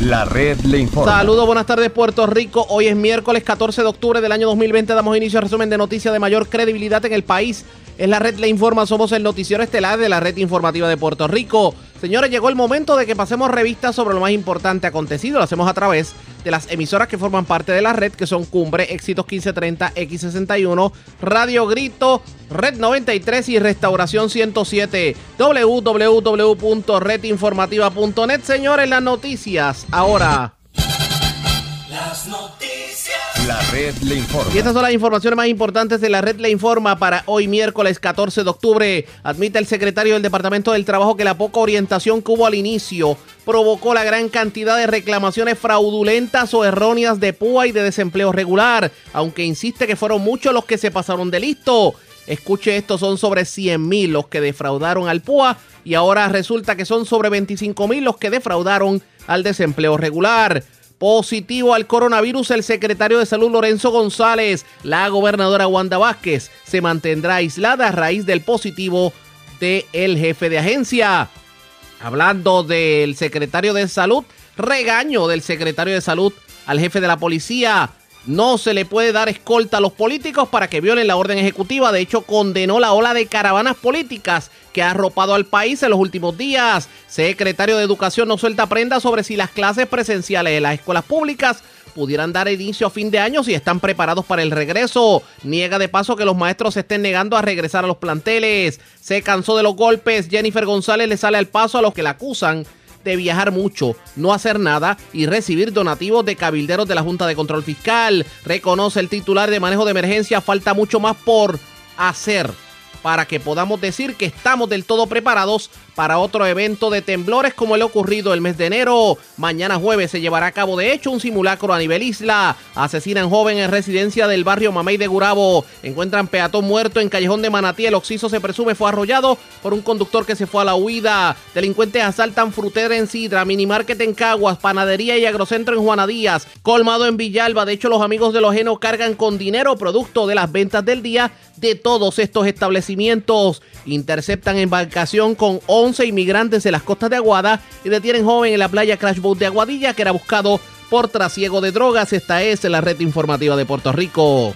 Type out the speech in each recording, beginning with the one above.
La red le informa. Saludos, buenas tardes Puerto Rico. Hoy es miércoles 14 de octubre del año 2020. Damos inicio al resumen de noticias de mayor credibilidad en el país. Es la red le informa, somos el noticiero estelar de la red informativa de Puerto Rico. Señores, llegó el momento de que pasemos revistas sobre lo más importante acontecido. Lo hacemos a través de las emisoras que forman parte de la red, que son Cumbre, Éxitos 1530, X61, Radio Grito, Red 93 y Restauración 107. www.redinformativa.net. Señores, las noticias ahora. Las noticias. Y estas son las informaciones más importantes de la red le informa para hoy miércoles 14 de octubre. Admite el secretario del Departamento del Trabajo que la poca orientación que hubo al inicio provocó la gran cantidad de reclamaciones fraudulentas o erróneas de PUA y de desempleo regular, aunque insiste que fueron muchos los que se pasaron de listo. Escuche esto, son sobre 100 mil los que defraudaron al PUA y ahora resulta que son sobre 25 mil los que defraudaron al desempleo regular. Positivo al coronavirus, el secretario de Salud Lorenzo González. La gobernadora Wanda Vázquez se mantendrá aislada a raíz del positivo del jefe de agencia. Hablando del secretario de Salud, regaño del secretario de Salud al jefe de la policía. No se le puede dar escolta a los políticos para que violen la orden ejecutiva. De hecho, condenó la ola de caravanas políticas que ha arropado al país en los últimos días. Secretario de Educación no suelta prenda sobre si las clases presenciales de las escuelas públicas pudieran dar inicio a fin de año si están preparados para el regreso. Niega de paso que los maestros se estén negando a regresar a los planteles. Se cansó de los golpes. Jennifer González le sale al paso a los que la acusan de viajar mucho, no hacer nada y recibir donativos de cabilderos de la Junta de Control Fiscal. Reconoce el titular de manejo de emergencia, falta mucho más por hacer para que podamos decir que estamos del todo preparados para otro evento de temblores como el ocurrido el mes de enero. Mañana jueves se llevará a cabo de hecho un simulacro a nivel isla. Asesinan joven en residencia del barrio Mamey de Gurabo. Encuentran peatón muerto en Callejón de Manatí. El occiso se presume fue arrollado por un conductor que se fue a la huida. Delincuentes asaltan frutera en Sidra, minimarket en Caguas, panadería y agrocentro en Juana Díaz, colmado en Villalba. De hecho, los amigos de los genos cargan con dinero producto de las ventas del día de todos estos establecimientos. Interceptan embarcación con 11 inmigrantes en las costas de Aguada y detienen joven en la playa Crash Boat de Aguadilla que era buscado por trasiego de drogas. Esta es la red informativa de Puerto Rico.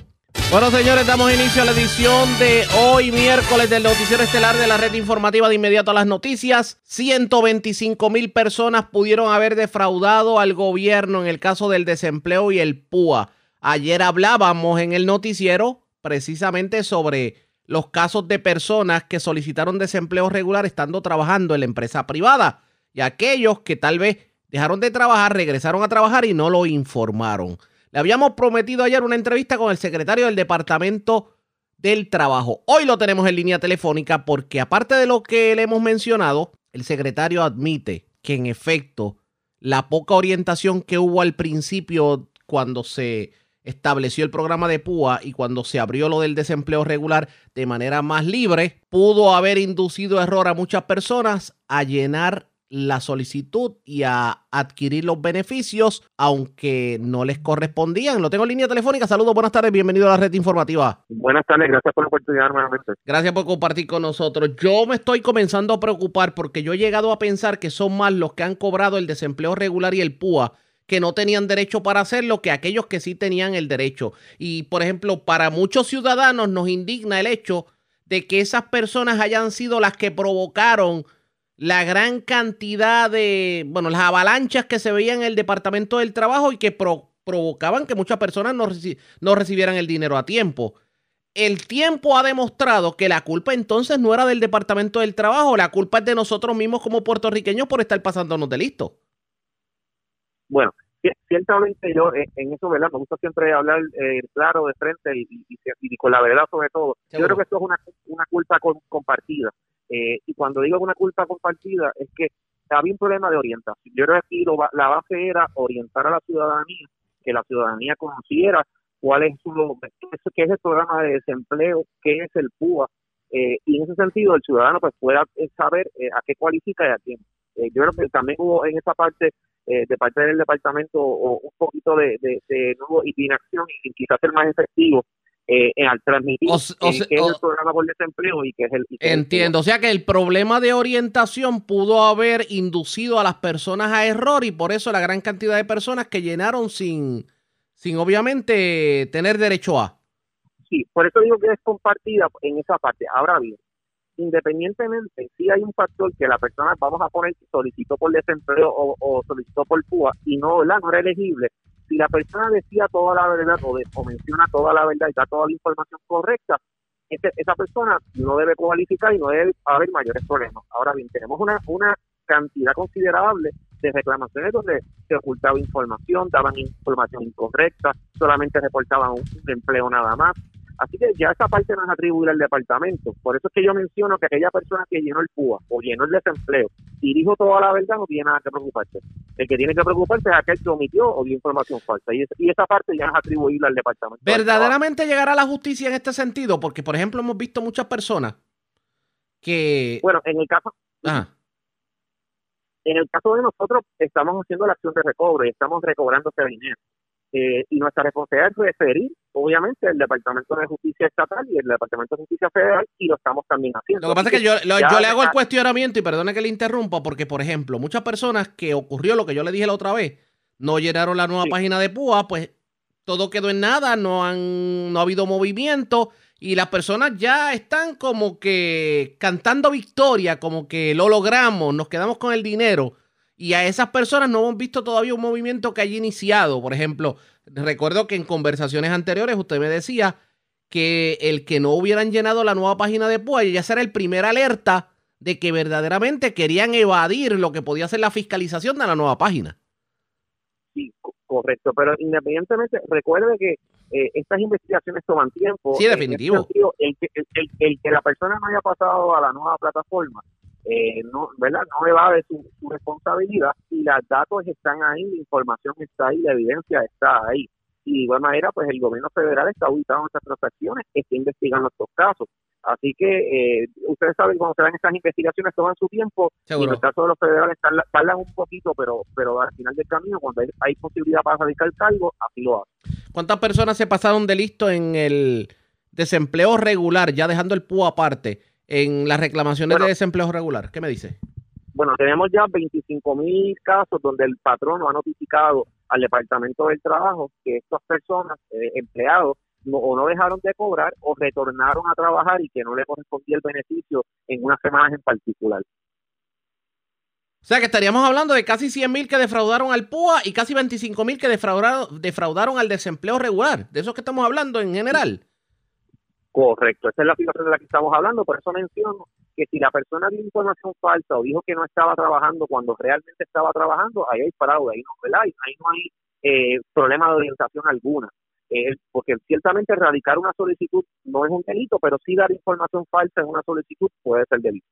Bueno, señores, damos inicio a la edición de hoy, miércoles, del Noticiero Estelar de la red informativa de inmediato a las noticias. 125 mil personas pudieron haber defraudado al gobierno en el caso del desempleo y el PUA. Ayer hablábamos en el noticiero precisamente sobre los casos de personas que solicitaron desempleo regular estando trabajando en la empresa privada y aquellos que tal vez dejaron de trabajar, regresaron a trabajar y no lo informaron. Le habíamos prometido ayer una entrevista con el secretario del Departamento del Trabajo. Hoy lo tenemos en línea telefónica porque aparte de lo que le hemos mencionado, el secretario admite que en efecto la poca orientación que hubo al principio cuando se estableció el programa de PUA y cuando se abrió lo del desempleo regular de manera más libre, pudo haber inducido error a muchas personas a llenar la solicitud y a adquirir los beneficios, aunque no les correspondían. Lo tengo en línea telefónica. Saludos, buenas tardes, bienvenido a la red informativa. Buenas tardes, gracias por la oportunidad nuevamente. Gracias por compartir con nosotros. Yo me estoy comenzando a preocupar porque yo he llegado a pensar que son más los que han cobrado el desempleo regular y el PUA que no tenían derecho para hacerlo que aquellos que sí tenían el derecho. Y, por ejemplo, para muchos ciudadanos nos indigna el hecho de que esas personas hayan sido las que provocaron la gran cantidad de, bueno, las avalanchas que se veían en el Departamento del Trabajo y que provocaban que muchas personas no, no recibieran el dinero a tiempo. El tiempo ha demostrado que la culpa entonces no era del Departamento del Trabajo, la culpa es de nosotros mismos como puertorriqueños por estar pasándonos de listo. Bueno, ciertamente yo en eso, ¿verdad? Me gusta siempre hablar eh, claro de frente y, con la verdad sobre todo. Yo creo que esto es una, una culpa compartida. Eh, y cuando digo una culpa compartida es que había un problema de orientación. Yo creo que aquí la base era orientar a la ciudadanía, que la ciudadanía conociera cuál es su, qué es el programa de desempleo, qué es el PUA, eh, y en ese sentido el ciudadano pues pueda saber a qué cualifica y a quién. yo creo que también hubo en esa parte eh, de parte del departamento o un poquito de, de, de nuevo y de inacción y quizás ser más efectivo eh, al transmitir que es el programa por desempleo y que es el... entiendo, o sea que el problema de orientación pudo haber inducido a las personas a error y por eso la gran cantidad de personas que llenaron sin, sin obviamente tener derecho a. Sí, por eso digo que es compartida en esa parte. Ahora bien, independientemente, si hay un factor que la persona, vamos a poner, solicitó por desempleo o, solicitó por PUA y no, no era elegible, si la persona decía toda la verdad o, menciona toda la verdad y da toda la información correcta, esa persona no debe cualificar y no debe haber mayores problemas. Ahora bien, tenemos una, una cantidad considerable de reclamaciones donde se ocultaba información, daban información incorrecta, solamente reportaban un empleo nada más. Así que ya esa parte no es atribuir al departamento. Por eso es que yo menciono que aquella persona que llenó el PUA o llenó el desempleo y dijo toda la verdad no tiene nada que preocuparse. El que tiene que preocuparse es aquel que omitió o dio información falsa. Y, esa parte ya es atribuible al departamento. ¿Verdaderamente llegará la justicia en este sentido? Porque, por ejemplo, hemos visto muchas personas que... Bueno, en el caso... En el caso de nosotros, estamos haciendo la acción de recobro y estamos recobrando ese dinero. Eh, y nuestra responsabilidad es referir, obviamente, el Departamento de Justicia Estatal y el Departamento de Justicia Federal, y lo estamos también haciendo. Lo que pasa es que yo, le hago el cuestionamiento, y perdone que le interrumpa, porque, por ejemplo, muchas personas que ocurrió lo que yo le dije la otra vez, no llenaron la nueva página de PUA, pues todo quedó en nada, no, han, no ha habido movimiento, y las personas ya están como que cantando victoria, como que lo logramos, nos quedamos con el dinero y a esas personas no hemos visto todavía un movimiento que haya iniciado. Por ejemplo, recuerdo que en conversaciones anteriores usted me decía que el que no hubieran llenado la nueva página de PUA ya será el primer alerta de que verdaderamente querían evadir lo que podía ser la fiscalización de la nueva página. Sí, correcto, pero independientemente, recuerde que eh, estas investigaciones toman tiempo. Sí, definitivo. el, el, que la persona no haya pasado a la nueva plataforma eh, no, ¿verdad? no evade su, su responsabilidad y los datos están ahí, la información está ahí, la evidencia está ahí. Y de igual manera, pues el gobierno federal está auditando estas transacciones, está investigando estos casos. Así que eh, ustedes saben, cuando se dan estas investigaciones toman su tiempo y en el caso de los federales tardan un poquito, pero pero al final del camino, cuando hay, posibilidad para radicar el cargo, así lo hacen. ¿Cuántas personas se pasaron de listo en el desempleo regular, ya dejando el PUA aparte? En las reclamaciones de desempleo regular. ¿Qué me dice? Bueno, tenemos ya 25 mil casos donde el patrono ha notificado al Departamento del Trabajo que estas personas, eh, empleados, o no dejaron de cobrar o retornaron a trabajar y que no le correspondía el beneficio en unas semanas en particular. O sea que estaríamos hablando de casi 100 mil que defraudaron al PUA y casi 25 mil que defraudaron, defraudaron al desempleo regular. De eso que estamos hablando en general. Correcto, esa es la situación de la que estamos hablando, por eso menciono que si la persona dio información falsa o dijo que no estaba trabajando cuando realmente estaba trabajando, ahí hay fraude, ahí no, ¿verdad? ahí no hay eh, problema de orientación alguna. Eh, porque ciertamente erradicar una solicitud no es un delito, pero sí dar información falsa en una solicitud puede ser delito.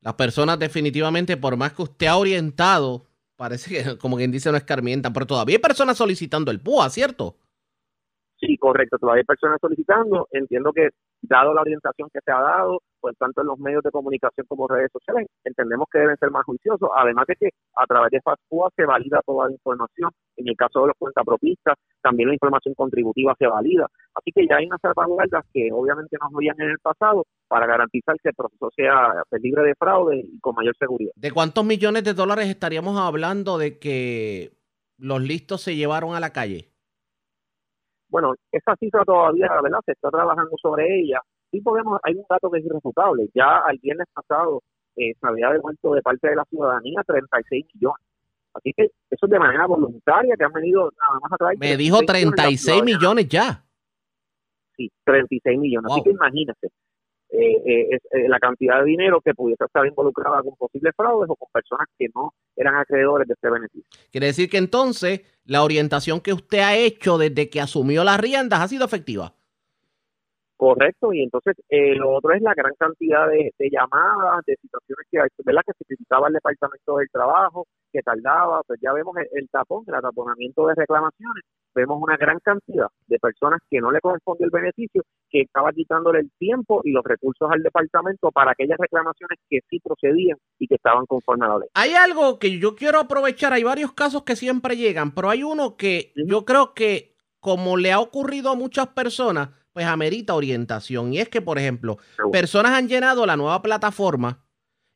Las personas definitivamente, por más que usted ha orientado, parece que como quien dice no escarmienta, pero todavía hay personas solicitando el PUA, ¿cierto? Sí, correcto, todavía hay personas solicitando. Entiendo que, dado la orientación que se ha dado, pues tanto en los medios de comunicación como redes sociales, entendemos que deben ser más juiciosos. Además de que a través de FASPUA se valida toda la información. En el caso de los cuentapropistas, también la información contributiva se valida. Así que ya hay unas salvaguardas que obviamente no habían en el pasado para garantizar que el proceso sea pues, libre de fraude y con mayor seguridad. ¿De cuántos millones de dólares estaríamos hablando de que los listos se llevaron a la calle? Bueno, esa cifra todavía, ¿verdad? Se está trabajando sobre ella. Sí podemos, hay un dato que es irrefutable. Ya al viernes pasado eh, se había devuelto de parte de la ciudadanía 36 millones. Así que eso es de manera voluntaria que han venido nada más a traer. Me dijo 36 millones ya. Sí, 36 millones. Así que imagínese eh, eh, la cantidad de dinero que pudiese estar involucrada con posibles fraudes o con personas que no eran acreedores de este beneficio. Quiere decir que entonces la orientación que usted ha hecho desde que asumió las riendas ha sido efectiva. Correcto, y entonces eh, lo otro es la gran cantidad de, llamadas, de situaciones que, ¿verdad? que se criticaba el Departamento del Trabajo, que tardaba, pues ya vemos el, tapón, el ataponamiento de reclamaciones, vemos una gran cantidad de personas que no le corresponde el beneficio, que estaba quitándole el tiempo y los recursos al departamento para aquellas reclamaciones que sí procedían y que estaban conforme a la ley. Hay algo que yo quiero aprovechar, hay varios casos que siempre llegan, pero hay uno que yo creo que como le ha ocurrido a muchas personas, pues amerita orientación. Y es que, por ejemplo, personas han llenado la nueva plataforma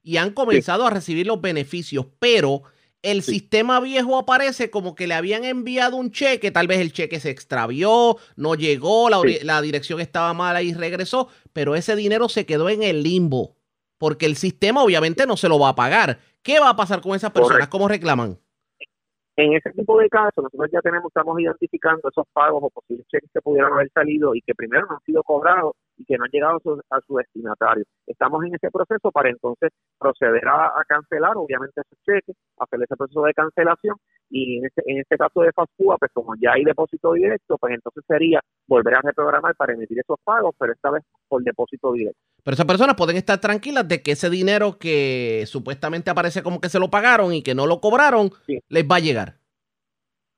y han comenzado a recibir los beneficios, pero el sistema viejo aparece como que le habían enviado un cheque, tal vez el cheque se extravió, no llegó, la, la, dirección estaba mala y regresó, pero ese dinero se quedó en el limbo, porque el sistema obviamente no se lo va a pagar. ¿Qué va a pasar con esas personas? ¿Cómo reclaman? En ese tipo de casos, nosotros ya tenemos, estamos identificando esos pagos o posibles cheques que pudieran haber salido y que primero no han sido cobrados y que no han llegado a su, destinatario. Estamos en ese proceso para entonces proceder a, cancelar, obviamente, esos cheques, hacer ese proceso de cancelación y en este, en este caso de FASCUA, pues como ya hay depósito directo, pues entonces sería volver a reprogramar para emitir esos pagos, pero esta vez por depósito directo. Pero esas personas pueden estar tranquilas de que ese dinero que supuestamente aparece como que se lo pagaron y que no lo cobraron, les va a llegar.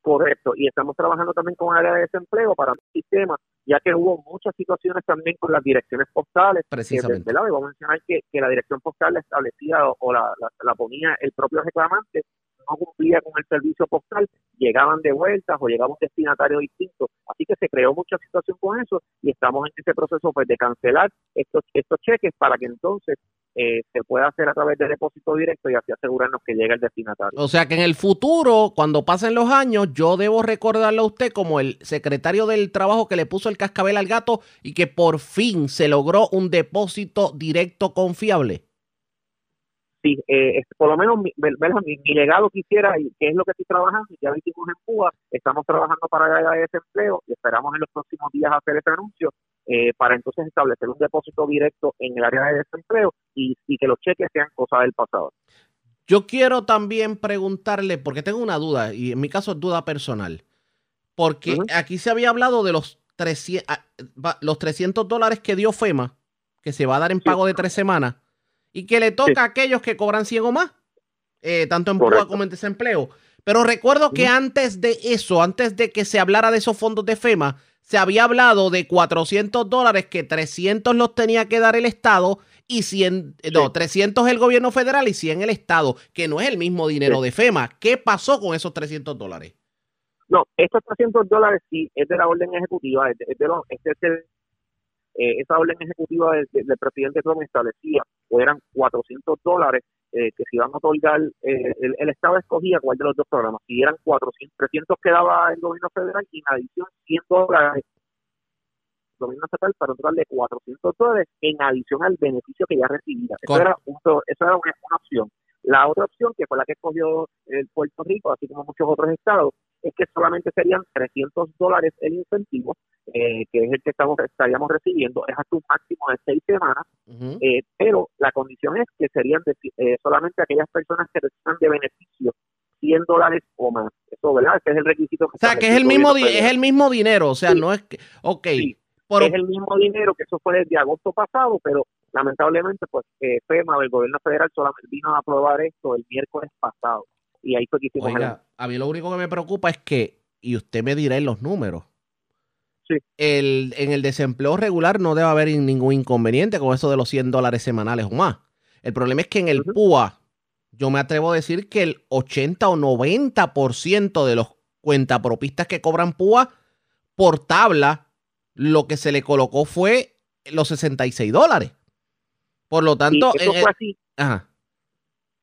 Correcto, y estamos trabajando también con el área de desempleo para el sistema, ya que hubo muchas situaciones también con las direcciones postales. Precisamente. Que, Debo mencionar que, que, la dirección postal establecía o, la, la, ponía el propio reclamante, no cumplía con el servicio postal, llegaban de vueltas o llegaba un destinatario distinto. Así que se creó mucha situación con eso y estamos en ese proceso pues de cancelar estos, estos cheques para que entonces eh, se pueda hacer a través de depósito directo y así asegurarnos que llegue el destinatario. O sea que en el futuro, cuando pasen los años, yo debo recordarle a usted como el secretario del trabajo que le puso el cascabel al gato y que por fin se logró un depósito directo confiable. Sí, eh, por lo menos mi, mi, legado quisiera, y que es lo que estoy trabajando, ya lo hicimos en Cuba, estamos trabajando para la de desempleo y esperamos en los próximos días hacer ese anuncio eh, para entonces establecer un depósito directo en el área de desempleo y, que los cheques sean cosas del pasado. Yo quiero también preguntarle, porque tengo una duda, y en mi caso es duda personal, porque aquí se había hablado de los 300, ah, los 300 dólares que dio FEMA, que se va a dar en pago de tres semanas y que le toca a aquellos que cobran 100 o más, eh, tanto en PUA como en desempleo. Pero recuerdo que antes de eso, antes de que se hablara de esos fondos de FEMA, se había hablado de 400 dólares que 300 los tenía que dar el Estado y 100, no, 300 el gobierno federal y 100 el Estado, que no es el mismo dinero de FEMA. ¿Qué pasó con esos 300 dólares? No, estos 300 dólares sí es de la orden ejecutiva, es de, los, es eh, esa orden ejecutiva del, presidente Trump establecía o eran 400 dólares eh, que se iban a otorgar, eh, el, Estado escogía cuál de los dos programas, si eran 400, 300 que daba el gobierno federal y en adición 100 dólares el gobierno estatal para otorgarle de 400 dólares en adición al beneficio que ya recibía. Eso era, un, eso era una, opción. La otra opción, que fue la que escogió el Puerto Rico, así como muchos otros estados, es que solamente serían 300 dólares el incentivo eh, que es el que estamos estaríamos recibiendo, es hasta un máximo de seis semanas, eh, pero la condición es que serían eh, solamente aquellas personas que reciban de beneficio 100 dólares o más. Eso, ¿verdad? Ese es el requisito. o sea, que es el, mismo es el mismo dinero, o sea, no es que... Ok. Es el mismo dinero, que eso fue desde agosto pasado, pero lamentablemente, pues FEMA, el gobierno federal, solamente vino a aprobar esto el miércoles pasado. Y ahí fue que hicimos... Oiga, a mí lo único que me preocupa es que, y usted me dirá en los números, el, en el desempleo regular no debe haber ningún inconveniente con eso de los 100 dólares semanales o más. El problema es que en el PUA, yo me atrevo a decir que el 80 o 90% de los cuentapropistas que cobran PUA por tabla, lo que se le colocó fue los 66 dólares. Por lo tanto, eso fue así.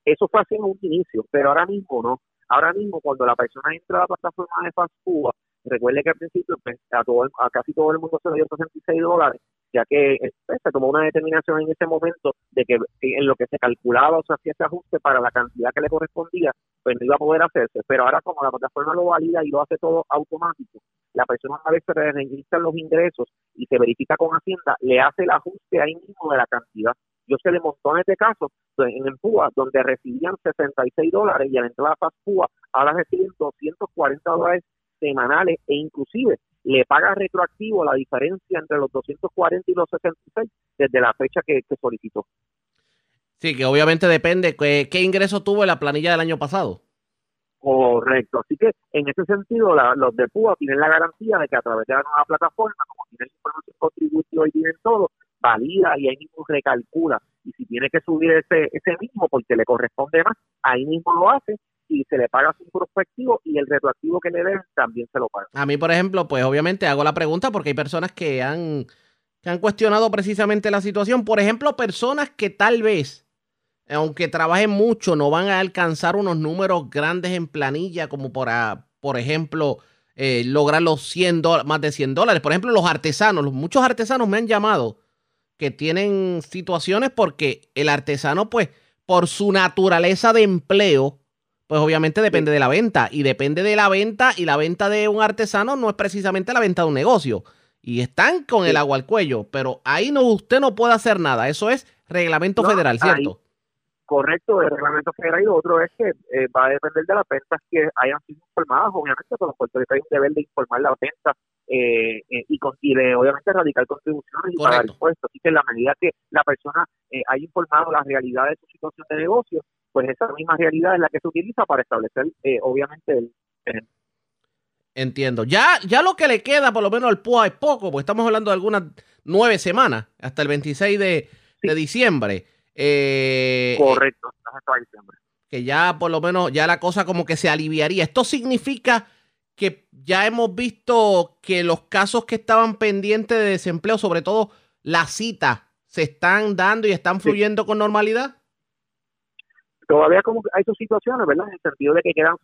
Eso fue así en un inicio, pero ahora mismo no. Ahora mismo, cuando la persona entra a la plataforma de FastPUA, Recuerde que al principio pues, a, todo, a casi todo el mundo se le dio 66 dólares, ya que pues, se tomó una determinación en ese momento de que en lo que se calculaba o se hacía ese ajuste para la cantidad que le correspondía, pues no iba a poder hacerse. Pero ahora como la plataforma lo valida y lo hace todo automático, la persona una vez se los ingresos y se verifica con Hacienda, le hace el ajuste ahí mismo de la cantidad. Yo sé de montones de casos pues, en PUA donde recibían 66 dólares y al entrar a PUA ahora reciben 240 dólares semanales e inclusive le paga retroactivo la diferencia entre los 240 y los 66 desde la fecha que, solicitó. Sí, que obviamente depende qué, qué ingreso tuvo en la planilla del año pasado. Correcto, así que en ese sentido los de PUA tienen la garantía de que a través de la nueva plataforma, como tienen información contributiva y tienen todo, valida y ahí mismo recalcula. Y si tiene que subir ese, ese mismo porque le corresponde más, ahí mismo lo hace y se le paga su prospectivo y el retroactivo que le den también se lo paga. A mí, por ejemplo, pues obviamente hago la pregunta porque hay personas que han, que han cuestionado precisamente la situación. Por ejemplo, personas que tal vez, aunque trabajen mucho, no van a alcanzar unos números grandes en planilla, como por, por ejemplo, eh, lograr los 100 más de 100 dólares. Por ejemplo, los artesanos, muchos artesanos me han llamado que tienen situaciones porque el artesano, pues, por su naturaleza de empleo, pues obviamente depende de la venta y depende de la venta y la venta de un artesano no es precisamente la venta de un negocio y están con el agua al cuello, pero ahí no usted no puede hacer nada, eso es reglamento federal, ¿cierto? correcto, el reglamento federal y lo otro es que eh, va a depender de las ventas que hayan sido informadas, obviamente, pero los puertorriqueños hay un deber de informar las ventas eh, eh, y, con, y de obviamente radical contribuciones y pagar impuestos. Así que en la medida que la persona haya informado la realidad de su situación de negocio, pues esa misma realidad es la que se utiliza para establecer, obviamente, el, Entiendo. Ya, ya lo que le queda, por lo menos al PUA, es poco, porque estamos hablando de algunas nueve semanas, hasta el 26 de, de diciembre. Eh, Correcto, hasta diciembre. Que ya por lo menos, ya la cosa como que se aliviaría. Esto significa que ya hemos visto que los casos que estaban pendientes de desempleo, sobre todo las citas, se están dando y están fluyendo con normalidad todavía como hay sus situaciones, ¿verdad? En el sentido de que quedan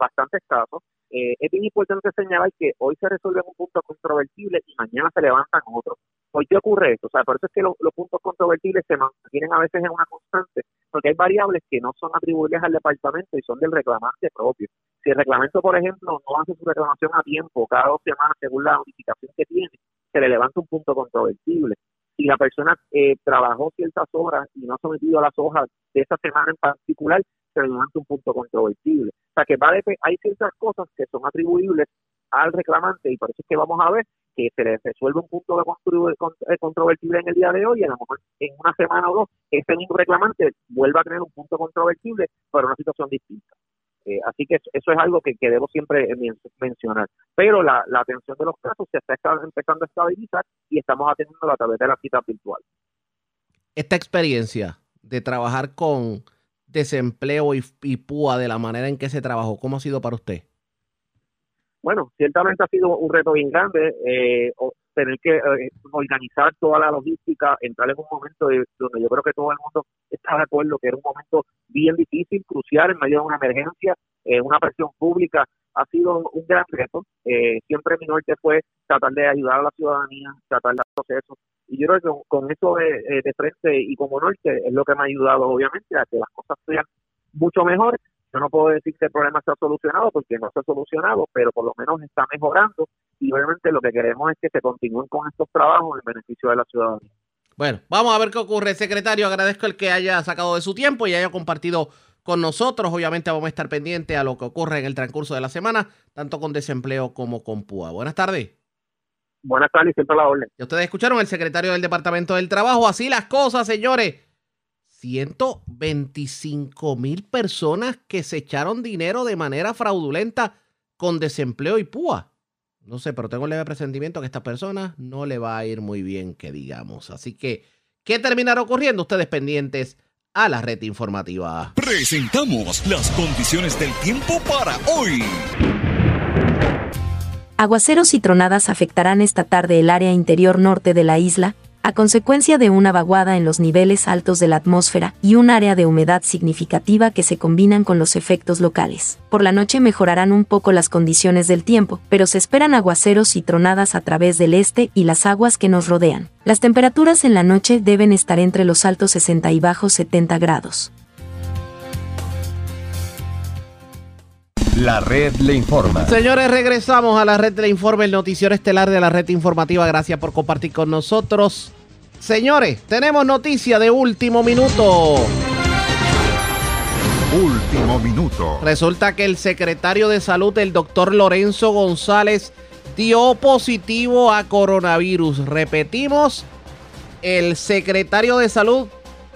bastantes casos. Eh, es bien importante señalar que hoy se resuelve un punto controvertible y mañana se levantan otros. ¿Por qué ocurre esto? O sea, por eso es que los, puntos controvertibles se mantienen a veces en una constante, porque hay variables que no son atribuibles al departamento y son del reclamante propio. Si el reglamento, por ejemplo, no hace su reclamación a tiempo, cada dos semanas, según la notificación que tiene, se le levanta un punto controvertible si la persona eh, trabajó ciertas horas y no ha sometido a las hojas de esa semana en particular, se le un punto controvertible. O sea que va hay ciertas cosas que son atribuibles al reclamante y por eso es que vamos a ver que se le resuelve un punto de controvertible en el día de hoy y a lo mejor en una semana o dos ese mismo reclamante vuelva a tener un punto controvertible pero una situación distinta. Eh, así que eso es algo que, debo siempre mencionar. Pero la, atención de los casos se está empezando a estabilizar y estamos atendiendo a través de la cita virtual. Esta experiencia de trabajar con desempleo y, y PUA de la manera en que se trabajó, ¿cómo ha sido para usted? Bueno, ciertamente ha sido un reto bien grande. Eh, tener que eh, organizar toda la logística, entrar en un momento donde yo creo que todo el mundo está de acuerdo que era un momento bien difícil, crucial en medio de una emergencia, eh, una presión pública, ha sido un gran reto. Eh, siempre mi norte fue tratar de ayudar a la ciudadanía, tratar de procesos. Y yo creo que con, eso de, de frente y como norte es lo que me ha ayudado, obviamente, a que las cosas sean mucho mejores yo no puedo decir que el problema está solucionado porque no está solucionado, pero por lo menos está mejorando y obviamente lo que queremos es que se continúen con estos trabajos en beneficio de la ciudadanía. Bueno, vamos a ver qué ocurre, secretario. Agradezco el que haya sacado de su tiempo y haya compartido con nosotros. Obviamente vamos a estar pendientes a lo que ocurre en el transcurso de la semana, tanto con desempleo como con PUA. Buenas tardes. Buenas tardes, siempre la orden. Y ustedes escucharon el secretario del Departamento del Trabajo. Así las cosas, señores. 125 mil personas que se echaron dinero de manera fraudulenta con desempleo y púa. No sé, pero tengo el leve presentimiento que a estas personas no le va a ir muy bien, que digamos. Así que, ¿qué terminará ocurriendo? Ustedes pendientes a la red informativa. Presentamos las condiciones del tiempo para hoy. Aguaceros y tronadas afectarán esta tarde el área interior norte de la isla, a consecuencia de una vaguada en los niveles altos de la atmósfera y un área de humedad significativa que se combinan con los efectos locales. Por la noche mejorarán un poco las condiciones del tiempo, pero se esperan aguaceros y tronadas a través del este y las aguas que nos rodean. Las temperaturas en la noche deben estar entre los altos 60 y bajos 70 grados. La red le informa. Señores, regresamos a la red le informa, el noticiero estelar de la red informativa. Gracias por compartir con nosotros. Señores, tenemos noticia de último minuto. Último minuto. Resulta que el secretario de salud, el doctor Lorenzo González, dio positivo a coronavirus. Repetimos, el secretario de salud,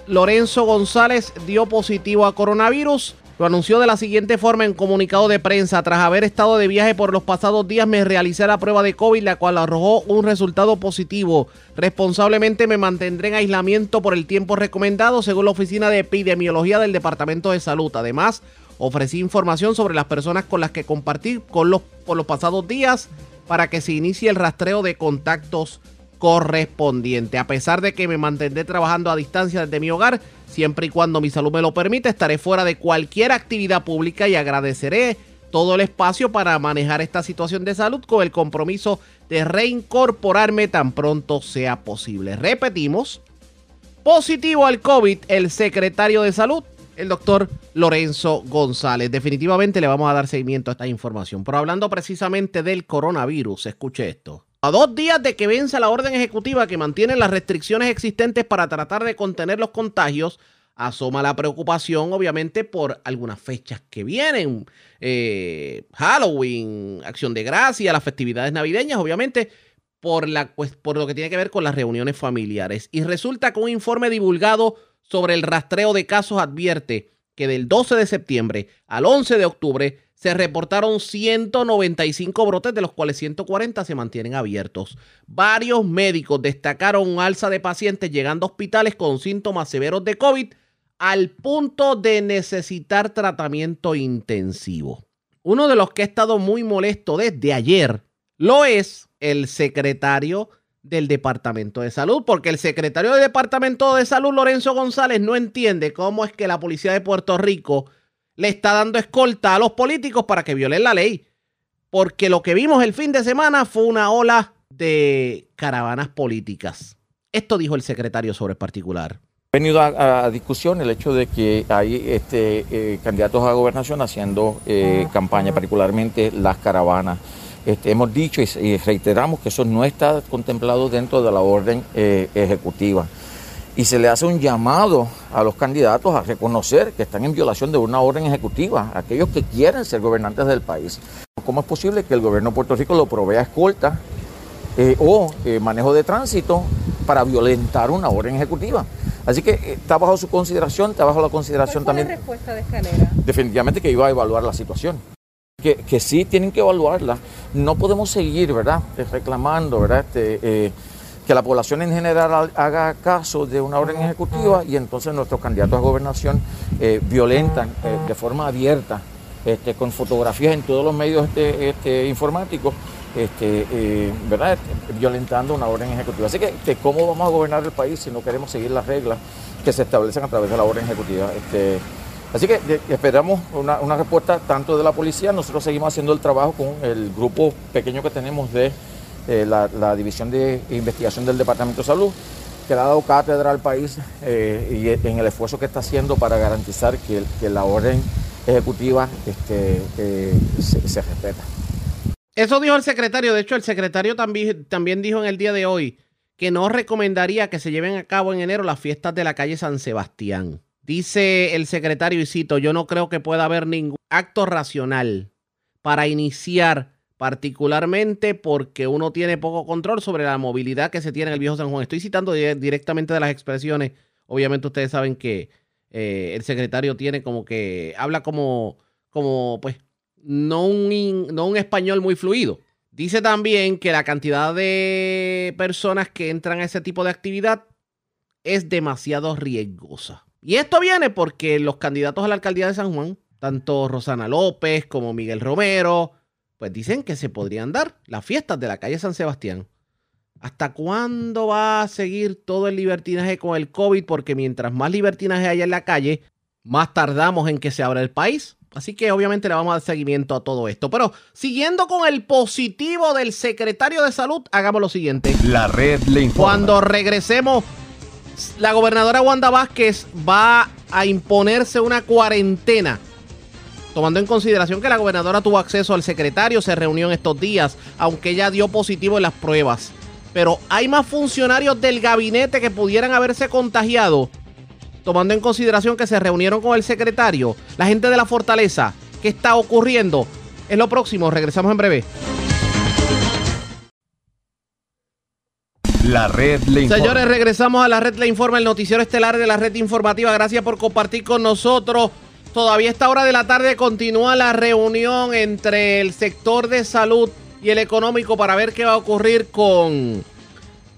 Lorenzo González, dio positivo a coronavirus. Lo anunció de la siguiente forma en comunicado de prensa. Tras haber estado de viaje por los pasados días, me realicé la prueba de COVID, la cual arrojó un resultado positivo. Responsablemente me mantendré en aislamiento por el tiempo recomendado según la Oficina de Epidemiología del Departamento de Salud. Además, Ofrecí información sobre las personas con las que compartí con los, por los pasados días para que se inicie el rastreo de contactos correspondiente. A pesar de que me mantendré trabajando a distancia desde mi hogar, siempre y cuando mi salud me lo permite, estaré fuera de cualquier actividad pública y agradeceré todo el espacio para manejar esta situación de salud con el compromiso de reincorporarme tan pronto sea posible. Repetimos, positivo al COVID el secretario de salud, el doctor Lorenzo González. Definitivamente le vamos a dar seguimiento a esta información. Pero hablando precisamente del coronavirus, escuche esto. A dos días de que venza la orden ejecutiva que mantiene las restricciones existentes para tratar de contener los contagios, asoma la preocupación, obviamente, por algunas fechas que vienen. Eh, Halloween, Acción de Gracia, las festividades navideñas, obviamente, por, la, pues, por lo que tiene que ver con las reuniones familiares. Y resulta que un informe divulgado sobre el rastreo de casos advierte que del 12 de septiembre al 11 de octubre se reportaron 195 brotes, de los cuales 140 se mantienen abiertos. Varios médicos destacaron un alza de pacientes llegando a hospitales con síntomas severos de COVID al punto de necesitar tratamiento intensivo. Uno de los que ha estado muy molesto desde ayer lo es el secretario del Departamento de Salud, porque el secretario del Departamento de Salud, Lorenzo González, no entiende cómo es que la policía de Puerto Rico le está dando escolta a los políticos para que violen la ley. Porque lo que vimos el fin de semana fue una ola de caravanas políticas. Esto dijo el secretario sobre el particular. Ha venido a, discusión el hecho de que hay este, eh, candidatos a gobernación haciendo eh, campaña, particularmente las caravanas. Este, hemos dicho y, reiteramos que eso no está contemplado dentro de la orden eh, ejecutiva y se le hace un llamado a los candidatos a reconocer que están en violación de una orden ejecutiva, aquellos que quieren ser gobernantes del país. ¿Cómo es posible que el gobierno de Puerto Rico lo provea escolta eh, o eh, manejo de tránsito para violentar una orden ejecutiva? Así que eh, está bajo su consideración, está bajo la consideración también. la respuesta de escalera? Definitivamente que iba a evaluar la situación. Que, que sí tienen que evaluarla. No podemos seguir, ¿verdad? Reclamando, ¿verdad? Este, que la población en general haga caso de una orden ejecutiva y entonces nuestros candidatos a gobernación eh, violentan eh, de forma abierta, este, con fotografías en todos los medios este, este, informáticos, eh, ¿verdad? violentando una orden ejecutiva. Así que, ¿cómo vamos a gobernar el país si no queremos seguir las reglas que se establecen a través de la orden ejecutiva? Así que esperamos una, una respuesta tanto de la policía, nosotros seguimos haciendo el trabajo con el grupo pequeño que tenemos de eh, la, División de Investigación del Departamento de Salud, que le ha dado cátedra al país eh, y en el esfuerzo que está haciendo para garantizar que, la orden ejecutiva este, eh, se, respeta. Eso dijo el secretario. De hecho, el secretario también, también dijo en el día de hoy que no recomendaría que se lleven a cabo en enero las fiestas de la calle San Sebastián. Dice el secretario, y cito, yo no creo que pueda haber ningún acto racional para iniciar particularmente porque uno tiene poco control sobre la movilidad que se tiene en el viejo San Juan. Estoy citando directamente de las expresiones. Obviamente ustedes saben que eh, el secretario tiene como que habla como, como pues, no un, no un español muy fluido. Dice también que la cantidad de personas que entran a ese tipo de actividad es demasiado riesgosa. Y esto viene porque los candidatos a la alcaldía de San Juan, tanto Rosana López como Miguel Romero, pues dicen que se podrían dar las fiestas de la calle San Sebastián. ¿Hasta cuándo va a seguir todo el libertinaje con el COVID? Porque mientras más libertinaje haya en la calle, más tardamos en que se abra el país. Así que obviamente le vamos a dar seguimiento a todo esto. Pero siguiendo con el positivo del secretario de salud, hagamos lo siguiente. La red le informa. Cuando regresemos, la gobernadora Wanda Vázquez va a imponerse una cuarentena tomando en consideración que la gobernadora tuvo acceso al secretario, se reunió en estos días, aunque ella dio positivo en las pruebas. Pero hay más funcionarios del gabinete que pudieran haberse contagiado, tomando en consideración que se reunieron con el secretario, la gente de la fortaleza. ¿Qué está ocurriendo? Es lo próximo, regresamos en breve. La red le informa. Señores, regresamos a la red le informa, el noticiero estelar de la red informativa. Gracias por compartir con nosotros. Todavía a esta hora de la tarde continúa la reunión entre el sector de salud y el económico para ver qué va a ocurrir con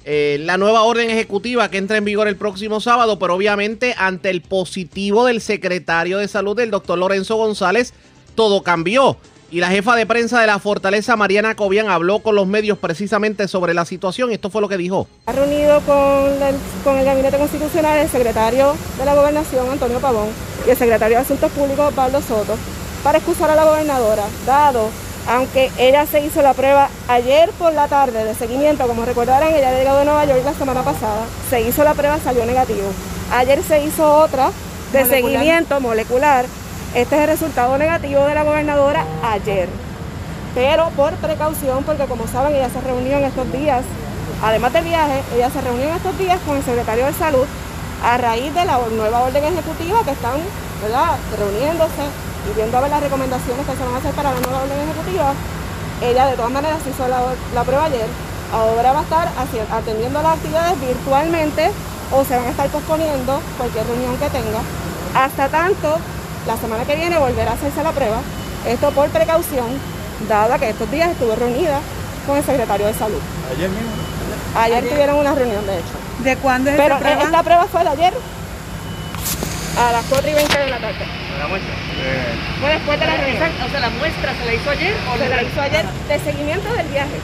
eh, la nueva orden ejecutiva que entra en vigor el próximo sábado, pero obviamente ante el positivo del secretario de salud, el doctor Lorenzo González, todo cambió. Y la jefa de prensa de la Fortaleza, Mariana Cobian, habló con los medios precisamente sobre la situación. Esto fue lo que dijo. Ha reunido con el, con el Gabinete Constitucional el secretario de la Gobernación, Antonio Pavón, y el secretario de Asuntos Públicos, Pablo Soto, para excusar a la gobernadora, dado aunque ella se hizo la prueba ayer por la tarde de seguimiento, como recordarán, ella ha llegado de Nueva York la semana pasada, se hizo la prueba, salió negativo. Ayer se hizo otra de seguimiento molecular, este es el resultado negativo de la gobernadora ayer. Pero por precaución, porque como saben, ella se reunió en estos días, además del viaje, ella se reunió en estos días con el secretario de Salud a raíz de la nueva orden ejecutiva que están ¿verdad? reuniéndose y viendo a ver las recomendaciones que se van a hacer para la nueva orden ejecutiva, ella de todas maneras hizo la, prueba ayer. Ahora va a estar atendiendo las actividades virtualmente o se van a estar posponiendo cualquier reunión que tenga. Hasta tanto, la semana que viene volverá a hacerse la prueba. Esto por precaución, dada que estos días estuvo reunida con el secretario de salud. Ayer mismo. Ayer, tuvieron una reunión, de hecho. ¿De cuándo es Pero esta prueba? esta prueba fue de ayer a las 4 y 20 de la tarde. La muestra. Fue después de la reunión. O sea, la muestra se la hizo ayer o Se la hizo ayer de seguimiento del viaje,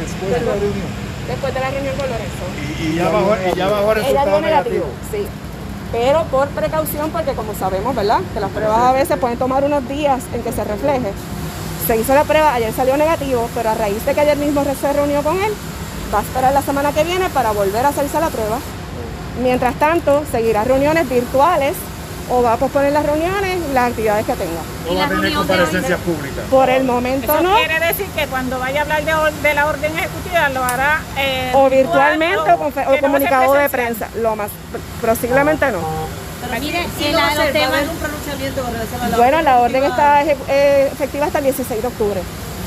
Después de la reunión. después de la reunión con Lorenzo. Y, y ya bajó, y ya bajó el resultado dio negativo, sí. Pero por precaución, porque como sabemos, ¿verdad? Que las pruebas a veces pueden tomar unos días en que se refleje. Se hizo la prueba, ayer salió negativo, pero a raíz de que ayer mismo se reunió con él, va a esperar la semana que viene para volver a hacerse la prueba. Mientras tanto, seguirá reuniones virtuales o va a posponer las reuniones, las actividades que tenga. No va a tener comparecencias públicas. Por el momento Eso no, quiere decir que cuando vaya a hablar de, la orden ejecutiva lo hará eh, o virtual, virtualmente o, o no ser comunicado de prensa, lo más, posiblemente no. Pero mire, que la, los temas un pronunciamiento con relación a la Bueno, la orden está eh, efectiva hasta el 16 de octubre.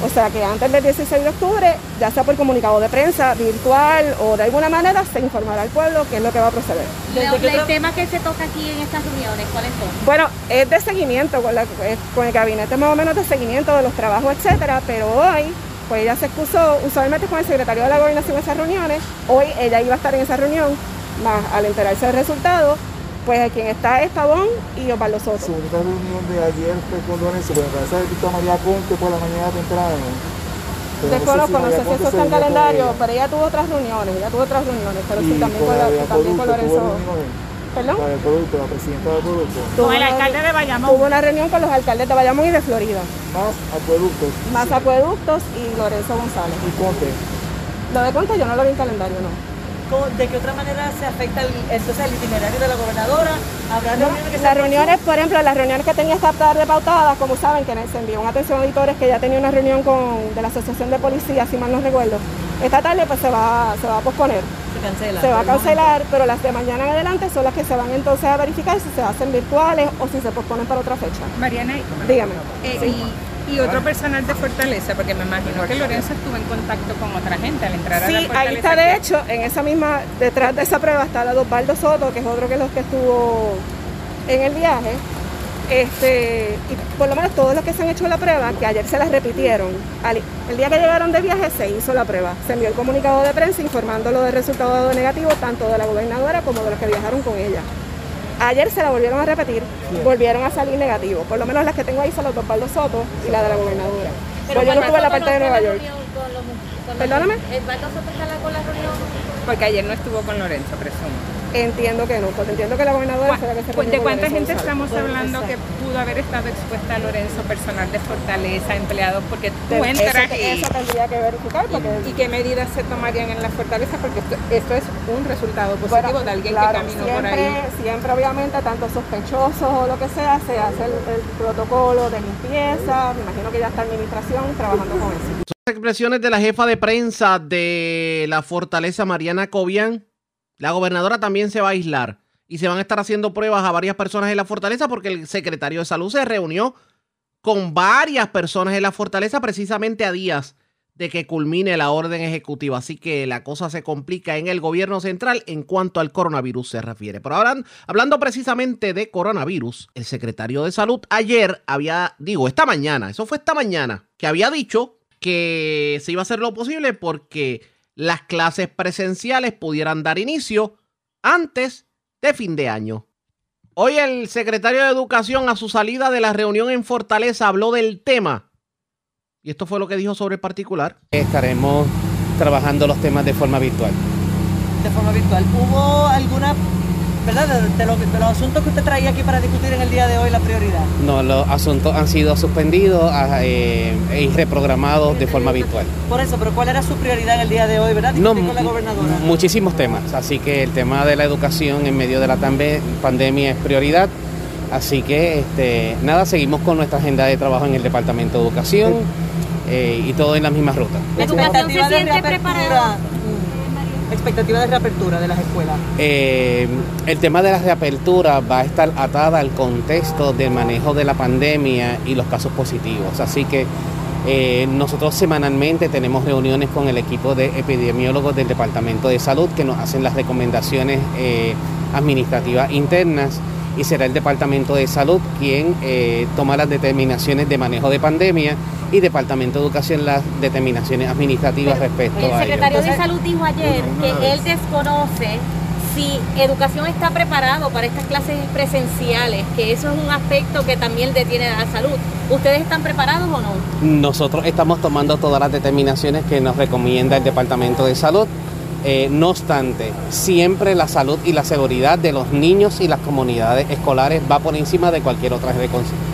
O sea que antes del 16 de octubre, ya sea por comunicado de prensa, virtual o de alguna manera, se informará al pueblo qué es lo que va a proceder. Los- el tema que se toca aquí en estas reuniones, ¿cuáles son? Bueno, es de seguimiento, con, la- con el gabinete más o menos de seguimiento de los trabajos, etcétera, pero hoy, pues ella se excusó, usualmente con el secretario de la gobernación en esas reuniones, hoy ella iba a estar en esa reunión, más al enterarse del resultado, pues quien está es Pavón y Osvaldo Soto. Su única reunión de ayer fue con Lorenzo, pero me parece que está María Conte por la mañana temprano. Desconozco, no sé si eso está en calendario, ella. pero ella tuvo otras reuniones, ella tuvo otras reuniones, pero sí también con con, la también con Lorenzo. ¿Perdón? Producto, la presidenta de producto. Tuvo Con el alcalde de Bayamón. Tuvo una reunión con los alcaldes de Bayamón y de Florida, Más acueductos. más acueductos y Lorenzo González. Y Conte. Lo de Conte yo no lo vi en calendario, no. ¿Cómo- ¿De qué otra manera se afecta el, entonces el itinerario de la gobernadora? ¿Habrá reuniones que se Las reuniones, por ejemplo, las reuniones que tenía esta tarde pautadas, como saben, que se envió una atención a auditores que ya tenía una reunión con, de la Asociación de Policía, si mal no recuerdo. Esta tarde pues se va, se va a posponer, se cancela? se va a cancelar, pero las de mañana en adelante son las que se van entonces a verificar si se hacen virtuales o si se posponen para otra fecha. Mariana, Dígame. eh, Sí. y, y otro personal de Fortaleza, porque me imagino que Lorenzo estuvo en contacto con otra gente al entrar a la Sí, Fortaleza. ahí está de hecho, en esa misma, detrás de esa prueba está la de Osvaldo Soto, que es otro que los que estuvo en el viaje. Este, y por lo menos todos los que se han hecho la prueba, que ayer se las repitieron, al- el día que llegaron de viaje se hizo la prueba. Se envió el comunicado de prensa informándolo del resultado negativo, tanto de la gobernadora como de los que viajaron con ella. Ayer se la volvieron a repetir, volvieron a salir negativos. Por lo menos las que tengo ahí son los de Osvaldo Soto y la de la gobernadora. Pero yo no estuve en la parte de Nueva York. Perdóname. ¿El Soto está con la reunión? Porque ayer no estuvo con Lorenzo, presumo. Entiendo que no, porque entiendo que la gobernadora fue la que se Pues, ¿De cuánta Lorenzo gente estamos hablando que pudo haber estado expuesta a Lorenzo, personal de Fortaleza, empleados? Porque tú Eso- entras y, Eso tendría que verificar porque... y qué medidas se tomarían en la Fortaleza, porque esto, esto es un resultado positivo Bueno, de alguien claro, que caminó siempre, por ahí. Siempre, obviamente, tanto sospechosos o lo que sea, se hace el, el protocolo de limpieza. Me imagino que ya está administración trabajando con eso. Las expresiones de la jefa de prensa de la fortaleza, Mariana Cobian. La gobernadora también se va a aislar y se van a estar haciendo pruebas a varias personas en la fortaleza porque el secretario de salud se reunió con varias personas en la fortaleza precisamente a días de que culmine la orden ejecutiva. Así que la cosa se complica en el gobierno central en cuanto al coronavirus se refiere. Pero ahora, hablando precisamente de coronavirus, el secretario de salud ayer había, digo, esta mañana, eso fue esta mañana, que había dicho que se iba a hacer lo posible porque las clases presenciales pudieran dar inicio antes de fin de año. Hoy el secretario de Educación a su salida de la reunión en Fortaleza habló del tema. Y esto fue lo que dijo sobre el particular. Estaremos trabajando los temas de forma virtual. De forma virtual. ¿Hubo alguna ¿verdad? De, lo- de los asuntos que usted traía aquí para discutir en el día de hoy, la prioridad. No, los asuntos han sido suspendidos ah, eh, y reprogramados de forma virtual. Por eso, pero ¿cuál era su prioridad en el día de hoy, verdad? Discutir No, con la gobernadora. Muchísimos temas, así que el tema de la educación en medio de la pandemia es prioridad. Así que este, nada, seguimos con nuestra agenda de trabajo en el Departamento de Educación eh, y todo en la misma ruta. Expectativa de reapertura. mm, Expectativa de reapertura de las escuelas. Eh, el tema de la reapertura va a estar atada al contexto del manejo de la pandemia y los casos positivos. Así que eh, nosotros semanalmente tenemos reuniones con el equipo de epidemiólogos del Departamento de Salud que nos hacen las recomendaciones eh, administrativas internas y será el Departamento de Salud quien eh, toma las determinaciones de manejo de pandemia y Departamento de Educación las determinaciones administrativas respecto El a ello. secretario de Salud dijo ayer que él desconoce si educación está preparado para estas clases presenciales, que eso es un aspecto que también detiene a la salud. ¿Ustedes están preparados o no? Nosotros estamos tomando todas las determinaciones que nos recomienda el Departamento de Salud. Eh, no obstante, siempre la salud y la seguridad de los niños y las comunidades escolares va por encima de cualquier otra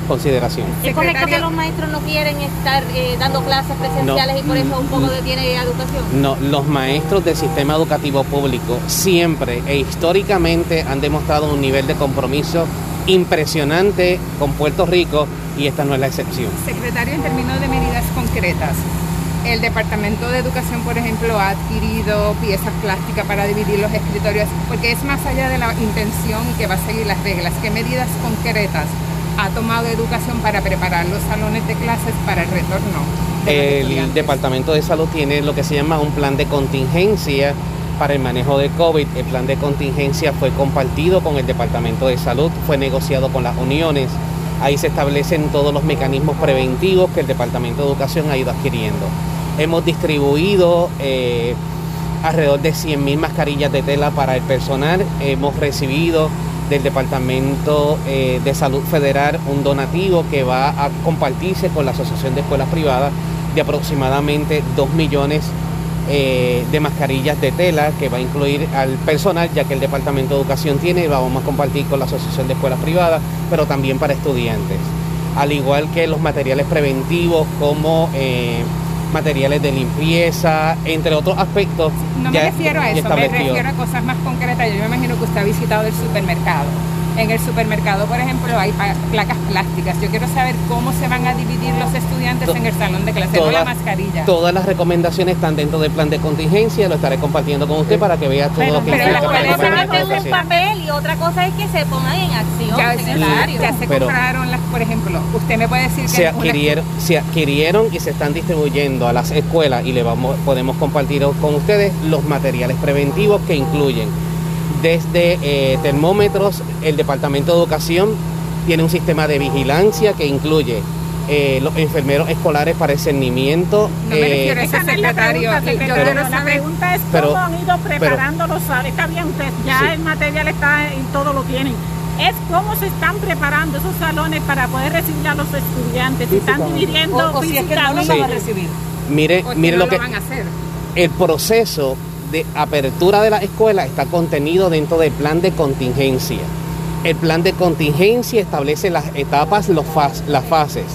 consideración. ¿Es correcto que los maestros no quieren estar eh, dando clases presenciales No. y por eso un poco detiene educación? No, los maestros del sistema educativo público siempre e históricamente han demostrado un nivel de compromiso impresionante con Puerto Rico y esta no es la excepción. Secretario, en términos de medidas concretas, el Departamento de Educación, por ejemplo, ha adquirido piezas plásticas para dividir los escritorios, porque es más allá de la intención y que va a seguir las reglas. ¿Qué medidas concretas ha tomado Educación para preparar los salones de clases para el retorno? El Departamento de Salud tiene lo que se llama un plan de contingencia para el manejo de COVID. El plan de contingencia fue compartido con el Departamento de Salud, fue negociado con las uniones. Ahí se establecen todos los mecanismos preventivos que el Departamento de Educación ha ido adquiriendo. Hemos distribuido eh, alrededor de 100.000 mascarillas de tela para el personal. Hemos recibido del Departamento eh, de Salud Federal un donativo que va a compartirse con la Asociación de Escuelas Privadas de aproximadamente 2 millones eh, de mascarillas de tela que va a incluir al personal, ya que el Departamento de Educación tiene y vamos a compartir con la Asociación de Escuelas Privadas, pero también para estudiantes. Al igual que los materiales preventivos como materiales de limpieza, entre otros aspectos. No me refiero a eso, me refiero a cosas más concretas. Yo me imagino que usted ha visitado el supermercado. En el supermercado, por ejemplo, hay placas plásticas. Yo quiero saber cómo se van a dividir los estudiantes en el salón de clase, no la Todas- mascarilla. Todas las recomendaciones están dentro del plan de contingencia, lo estaré compartiendo con usted para que vea todo lo que Pero las cosas es un Educación. papel y otra cosa es que se pongan en acción, Ya, secretario. ya se Pero- compraron las, por ejemplo, usted me puede decir que se una- adquirieron, se adquirieron y se están distribuyendo a las escuelas y le vamos, podemos compartir con ustedes los materiales preventivos que incluyen desde eh, termómetros, el Departamento de Educación tiene un sistema de vigilancia que incluye eh, los enfermeros escolares para el cernimiento. No me eh, refiero a eso, secretario. Yo quiero Pero- la pregunta es pero- cómo han ido pero- preparando los salones. Está bien, usted, ya Sí. el material está y todo lo tienen. Es cómo se están preparando esos salones para poder recibir a los estudiantes. Si están dividiendo O- o si es que no los van a recibir. Mire, ¿Por qué mire no lo que van a hacer? el proceso de apertura de la escuela está contenido dentro del plan de contingencia. El plan de contingencia establece las etapas, los las fases,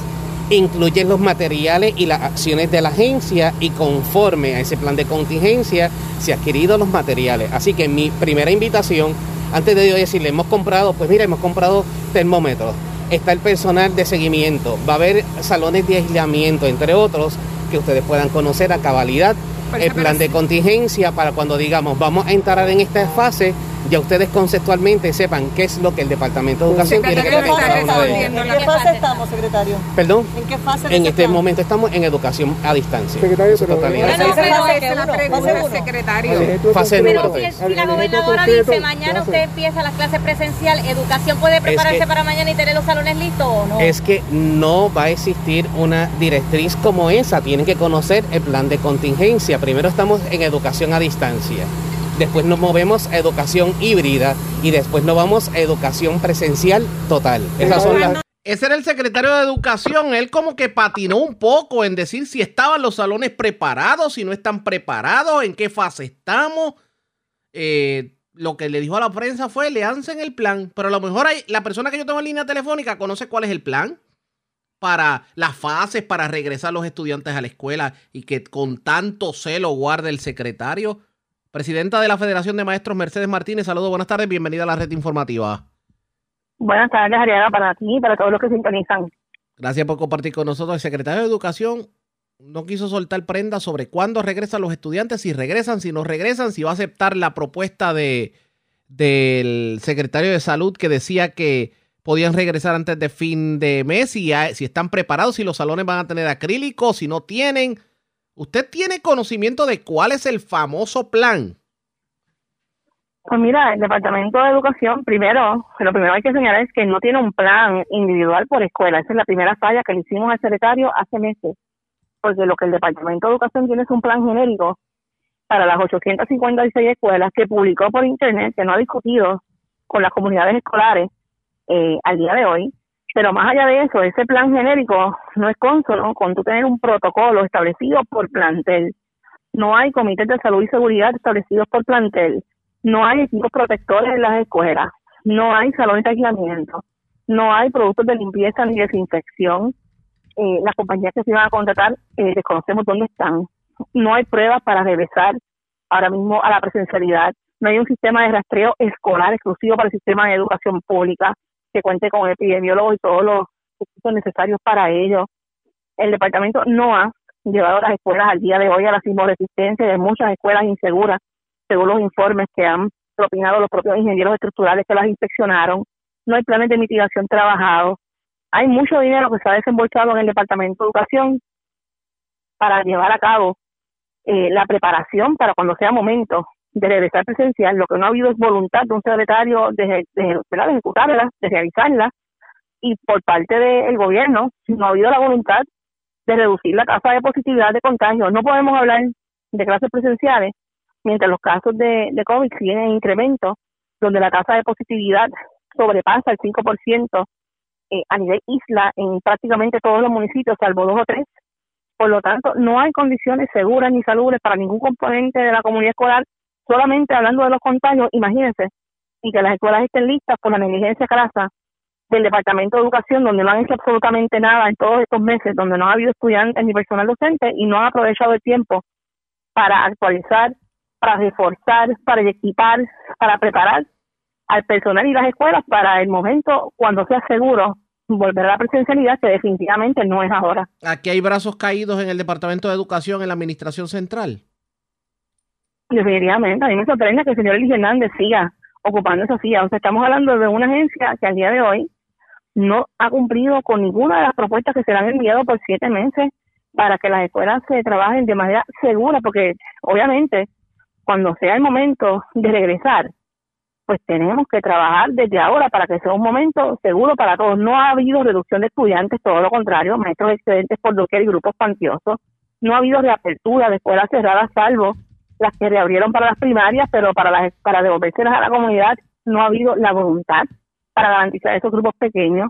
incluye los materiales y las acciones de la agencia y conforme a ese plan de contingencia se han adquirido los materiales. Así que mi primera invitación, antes de decirle, hemos comprado, pues mira, hemos comprado termómetros, está el personal de seguimiento, va a haber salones de aislamiento, entre otros, que ustedes puedan conocer a cabalidad el plan de contingencia para cuando digamos vamos a entrar en esta fase, ya ustedes conceptualmente sepan qué es lo que el Departamento de Educación tiene que de ellos. ¿En qué fase estamos, secretario? Perdón. ¿En qué fase En este estamos? momento estamos en educación a distancia. Secretario, en su pero- totalidad. Pero no, pero Fase esa es la pregunta, secretario. Fase Pero número si, tres. si la gobernadora dice mañana usted empieza las clases presencial, ¿educación puede prepararse que- para mañana y tener los salones listos o no? Es que no va a existir una directriz como esa. Tienen que conocer el plan de contingencia. Primero estamos en educación a distancia. Después nos movemos a educación híbrida y después nos vamos a educación presencial total. Esas son las... Ese era el secretario de Educación. Él como que patinó un poco en decir si estaban los salones preparados, si no están preparados, en qué fase estamos. Eh, lo que le dijo a la prensa fue, le en el plan. Pero a lo mejor hay, la persona que yo tengo en línea telefónica conoce cuál es el plan para las fases, para regresar los estudiantes a la escuela y que con tanto celo guarde el secretario. Presidenta de la Federación de Maestros, Mercedes Martínez, saludos, buenas tardes, bienvenida a la red informativa. Buenas tardes, Ariana, para ti y para todos los que sintonizan. Gracias por compartir con nosotros. El secretario de Educación no quiso soltar prenda sobre cuándo regresan los estudiantes, si regresan, si no regresan, si va a aceptar la propuesta de, del secretario de Salud que decía que podían regresar antes de fin de mes y ya- si están preparados, si los salones van a tener acrílico, si no tienen. ¿Usted tiene conocimiento de cuál es el famoso plan? Pues mira, el Departamento de Educación, primero, lo primero hay que señalar es que no tiene un plan individual por escuela. Esa es la primera falla que le hicimos al secretario hace meses. Porque lo que el Departamento de Educación tiene es un plan genérico para las 856 escuelas que publicó por Internet, que no ha discutido con las comunidades escolares eh, al día de hoy. Pero más allá de eso, ese plan genérico no es consono con tú tener un protocolo establecido por plantel. No hay comités de salud y seguridad establecidos por plantel. No hay equipos protectores en las escuelas. No hay salones de aislamiento. No hay productos de limpieza ni desinfección. Eh, las compañías que se iban a contratar eh, desconocemos dónde están. No hay pruebas para regresar ahora mismo a la presencialidad. No hay un sistema de rastreo escolar exclusivo para el sistema de educación pública que cuente con epidemiólogos y todos los recursos necesarios para ello. El departamento no ha llevado las escuelas al día de hoy a la sismoresistencia hay muchas escuelas inseguras, según los informes que han propinado los propios ingenieros estructurales que las inspeccionaron. No hay planes de mitigación trabajados. Hay mucho dinero que se ha desembolsado en el Departamento de Educación para llevar a cabo eh, la preparación para cuando sea momento de regresar presencial. Lo que no ha habido es voluntad de un secretario de, de, de ejecutarla, de realizarla, y por parte del gobierno no ha habido la voluntad de reducir la tasa de positividad de contagio. No podemos hablar de clases presenciales mientras los casos de, de COVID siguen en incremento, donde la tasa de positividad sobrepasa el 5% eh, a nivel isla en prácticamente todos los municipios, salvo dos o tres. Por lo tanto, no hay condiciones seguras ni saludables para ningún componente de la comunidad escolar. Solamente hablando de los contagios, imagínense, y que las escuelas estén listas por la negligencia crasa del Departamento de Educación, donde no han hecho absolutamente nada en todos estos meses, donde no ha habido estudiantes ni personal docente y no han aprovechado el tiempo para actualizar, para reforzar, para equipar, para preparar al personal y las escuelas para el momento cuando sea seguro volver a la presencialidad, que definitivamente no es ahora. Aquí hay brazos caídos en el Departamento de Educación, en la Administración Central. Definitivamente, a mí me sorprende que el señor Luis Hernández siga ocupando esa silla. O sea, estamos hablando de una agencia que al día de hoy no ha cumplido con ninguna de las propuestas que se le han enviado por siete meses para que las escuelas se trabajen de manera segura, porque obviamente cuando sea el momento de regresar, pues tenemos que trabajar desde ahora para que sea un momento seguro para todos. No ha habido reducción de estudiantes, todo lo contrario, maestros excedentes por doquier y grupos cuantiosos. No ha habido reapertura de escuelas cerradas, salvo las que reabrieron para las primarias, pero para las para devolvérselas a la comunidad no ha habido la voluntad para garantizar esos grupos pequeños.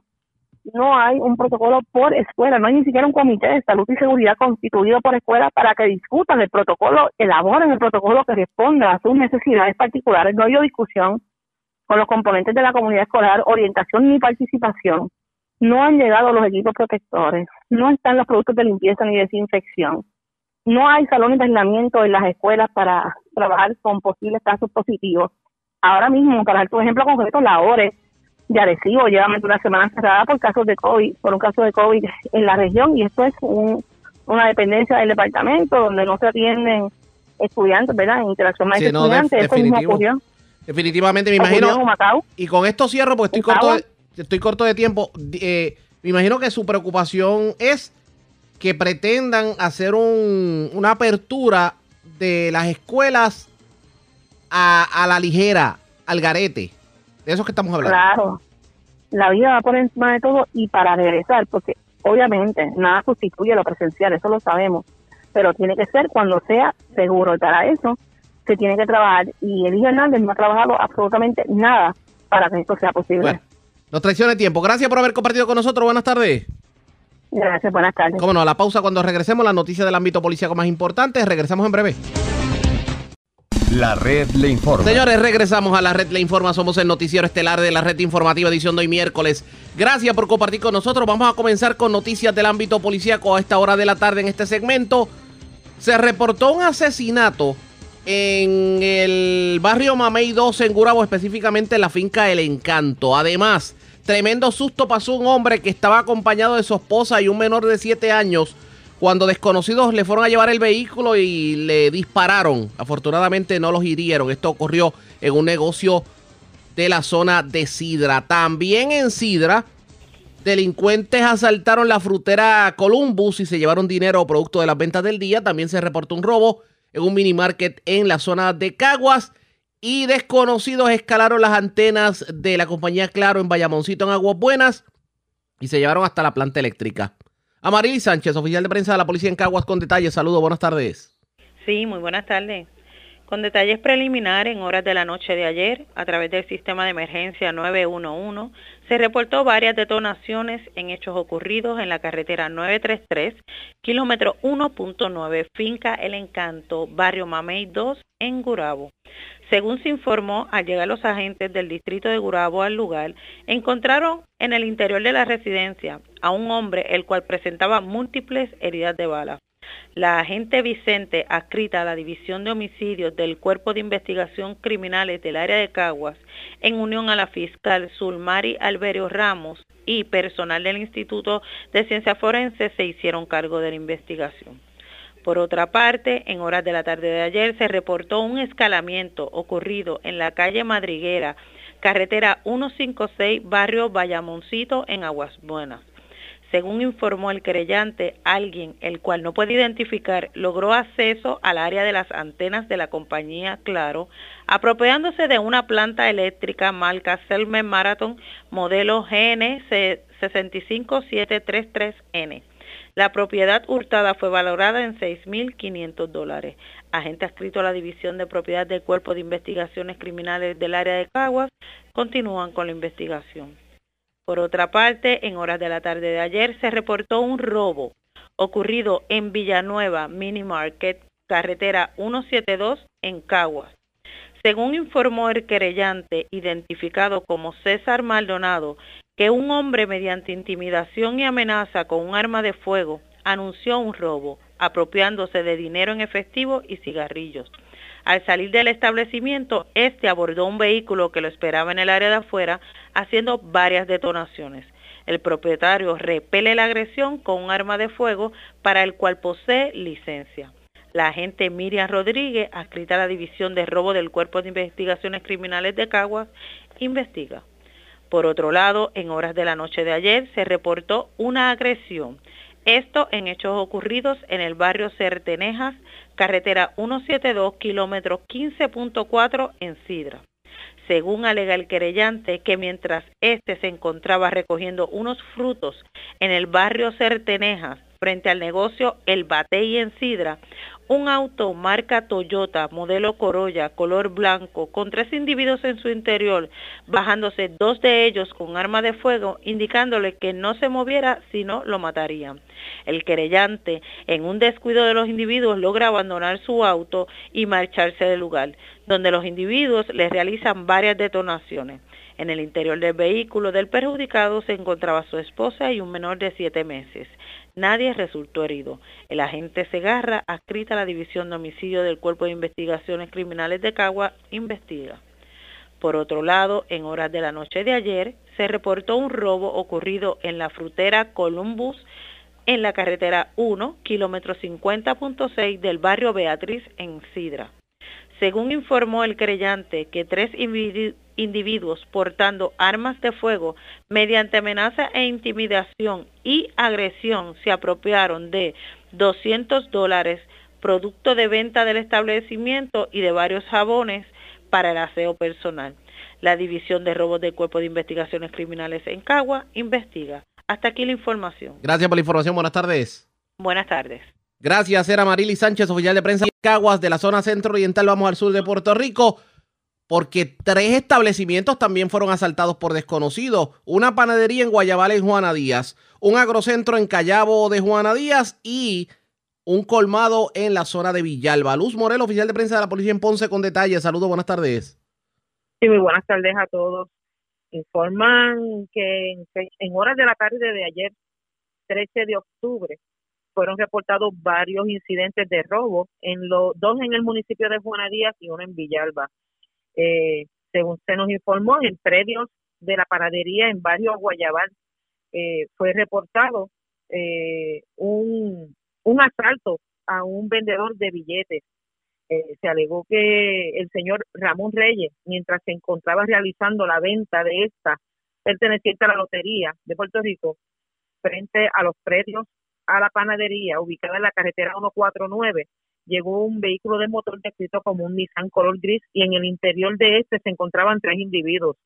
No hay un protocolo por escuela, no hay ni siquiera un comité de salud y seguridad constituido por escuela para que discutan el protocolo, elaboren el protocolo que responda a sus necesidades particulares. No ha habido discusión con los componentes de la comunidad escolar, orientación ni participación. No han llegado los equipos protectores, no están los productos de limpieza ni desinfección no hay salones de aislamiento en las escuelas para trabajar con posibles casos positivos. Ahora mismo, para dar tu ejemplo concreto, la ORE de Arecibo lleva más de una semana cerrada por casos de COVID, por un caso de COVID en la región y esto es un, una dependencia del departamento donde no se atienden estudiantes, ¿verdad? En interacción más Sí, no, eso mismo ocurrió. Definitivamente, me imagino. Y con esto cierro porque estoy corto, de, estoy corto de tiempo. Eh, me imagino que su preocupación es que pretendan hacer un, una apertura de las escuelas a, la ligera, al garete. De eso que estamos hablando. Claro. La vida va por encima de todo y para regresar, porque obviamente nada sustituye lo presencial, eso lo sabemos, pero tiene que ser cuando sea seguro. Y para eso se tiene que trabajar. Y Eligio Hernández no ha trabajado absolutamente nada para que esto sea posible. Bueno, nos traiciona tiempo. Gracias por haber compartido con nosotros. Buenas tardes. Gracias, buenas tardes. Cómo no, a la pausa cuando regresemos, las noticias del ámbito policíaco más importantes. Regresamos en breve. La red le informa. Señores, regresamos a la red le informa. Somos el noticiero estelar de la red informativa edición de hoy miércoles. Gracias por compartir con nosotros. Vamos a comenzar con noticias del ámbito policíaco a esta hora de la tarde en este segmento. Se reportó un asesinato en el barrio Mamey 2 en Gurabo, específicamente en la finca El Encanto. Además, tremendo susto pasó un hombre que estaba acompañado de su esposa y un menor de 7 años cuando desconocidos le fueron a llevar el vehículo y le dispararon. Afortunadamente no los hirieron. Esto ocurrió en un negocio de la zona de Sidra. También en Sidra, delincuentes asaltaron la frutera Columbus y se llevaron dinero producto de las ventas del día. También se reportó un robo en un mini market en la zona de Caguas. Y desconocidos escalaron las antenas de la compañía Claro en Bayamoncito en Aguas Buenas y se llevaron hasta la planta eléctrica. Amarili Sánchez, oficial de prensa de la policía en Caguas, con detalles. Saludos, buenas tardes. Sí, muy buenas tardes. Con detalles preliminares, en horas de la noche de ayer, a través del sistema de emergencia 911, se reportó varias detonaciones en hechos ocurridos en la carretera 933, kilómetro 1.9, finca El Encanto, barrio Mamey 2, en Gurabo. Según se informó, al llegar los agentes del distrito de Gurabo al lugar, encontraron en el interior de la residencia a un hombre el cual presentaba múltiples heridas de bala. La agente Vicente, adscrita a la División de Homicidios del Cuerpo de Investigación Criminales del área de Caguas, en unión a la fiscal Zulmari Alberio Ramos y personal del Instituto de Ciencias Forenses, se hicieron cargo de la investigación. Por otra parte, en horas de la tarde de ayer se reportó un escalamiento ocurrido en la calle Madriguera, carretera 156, barrio Bayamoncito, en Aguas Buenas. Según informó el querellante, alguien, el cual no puede identificar, logró acceso al área de las antenas de la compañía Claro, apropiándose de una planta eléctrica marca Selmen Marathon modelo GN 65733N la propiedad hurtada fue valorada en 6.500 dólares. Agente adscrito a la División de Propiedad del Cuerpo de Investigaciones Criminales del área de Caguas continúan con la investigación. Por otra parte, en horas de la tarde de ayer se reportó un robo ocurrido en Villanueva Mini Market, carretera 172 en Caguas. Según informó el querellante, identificado como César Maldonado, que un hombre mediante intimidación y amenaza con un arma de fuego anunció un robo, apropiándose de dinero en efectivo y cigarrillos. Al salir del establecimiento, este abordó un vehículo que lo esperaba en el área de afuera, haciendo varias detonaciones. El propietario repele la agresión con un arma de fuego para el cual posee licencia. La agente Miriam Rodríguez, adscrita a la División de Robo del Cuerpo de Investigaciones Criminales de Caguas, investiga. Por otro lado, en horas de la noche de ayer se reportó una agresión. Esto en hechos ocurridos en el barrio Certenejas, carretera 172, kilómetro 15.4 en Sidra. Según alega el querellante, que mientras éste se encontraba recogiendo unos frutos en el barrio Certenejas, frente al negocio El Batey en Sidra, un auto marca Toyota, modelo Corolla, color blanco, con tres individuos en su interior, bajándose dos de ellos con arma de fuego, indicándole que no se moviera si no lo matarían. El querellante, en un descuido de los individuos, logra abandonar su auto y marcharse del lugar, donde los individuos le realizan varias detonaciones. En el interior del vehículo del perjudicado se encontraba su esposa y un menor de siete meses. Nadie resultó herido. El agente Segarra, adscrita a la División de Homicidio del Cuerpo de Investigaciones Criminales de Cagua, investiga. Por otro lado, en horas de la noche de ayer, se reportó un robo ocurrido en la frutera Columbus, en la carretera 1, kilómetro 50.6 del barrio Beatriz, en Sidra. Según informó el creyente que tres individuos portando armas de fuego mediante amenaza e intimidación y agresión se apropiaron de 200 dólares, producto de venta del establecimiento y de varios jabones para el aseo personal. La División de Robos del Cuerpo de Investigaciones Criminales en Cagua investiga. Hasta aquí la información. Gracias por la información. Buenas tardes. Buenas tardes. Gracias, era Marily Sánchez, oficial de prensa de Caguas, de la zona centro oriental. Vamos al sur de Puerto Rico, porque tres establecimientos también fueron asaltados por desconocidos. Una panadería en Guayabal en Juana Díaz, un agrocentro en Callabo de Juana Díaz y un colmado en la zona de Villalba. Luz Morel, oficial de prensa de la policía en Ponce, con detalles. Saludos, buenas tardes. Sí, muy buenas tardes a todos. Informan que en, horas de la tarde de ayer, 13 de octubre, fueron reportados varios incidentes de robo, en dos en el municipio de Juana Díaz y uno en Villalba. Eh, según se nos informó, en predios de la paradería en barrio Guayabal eh, fue reportado eh, un, un asalto a un vendedor de billetes eh, se alegó que el señor Ramón Reyes, mientras se encontraba realizando la venta de esta perteneciente a la Lotería de Puerto Rico, frente a los predios a la panadería ubicada en la carretera 149, llegó un vehículo de motor descrito como un Nissan color gris y en el interior de este se encontraban tres individuos,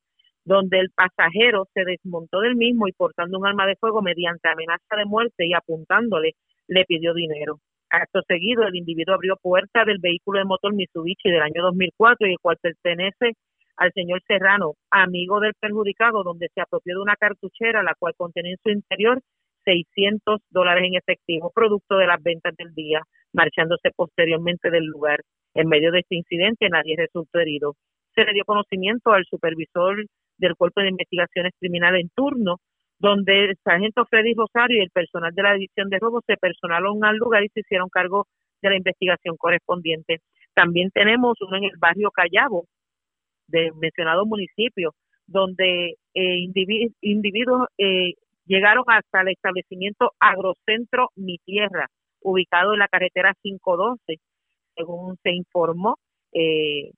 donde el pasajero se desmontó del mismo y portando un arma de fuego mediante amenaza de muerte y apuntándole le pidió dinero. Acto seguido, el individuo abrió puerta del vehículo de motor Mitsubishi del año 2004 y el cual pertenece al señor Serrano, amigo del perjudicado, donde se apropió de una cartuchera, la cual contenía en su interior 600 dólares en efectivo, producto de las ventas del día, marchándose posteriormente del lugar. En medio de este incidente, nadie resultó herido. Se le dio conocimiento al supervisor del Cuerpo de Investigaciones Criminales en turno, donde el sargento Freddy Rosario y el personal de la División de Robos se personaron al lugar y se hicieron cargo de la investigación correspondiente. También tenemos uno en el barrio Callabo, del mencionado municipio, donde eh, individuos eh, llegaron hasta el establecimiento Agrocentro Mi Tierra, ubicado en la carretera 512, según se informó, eh,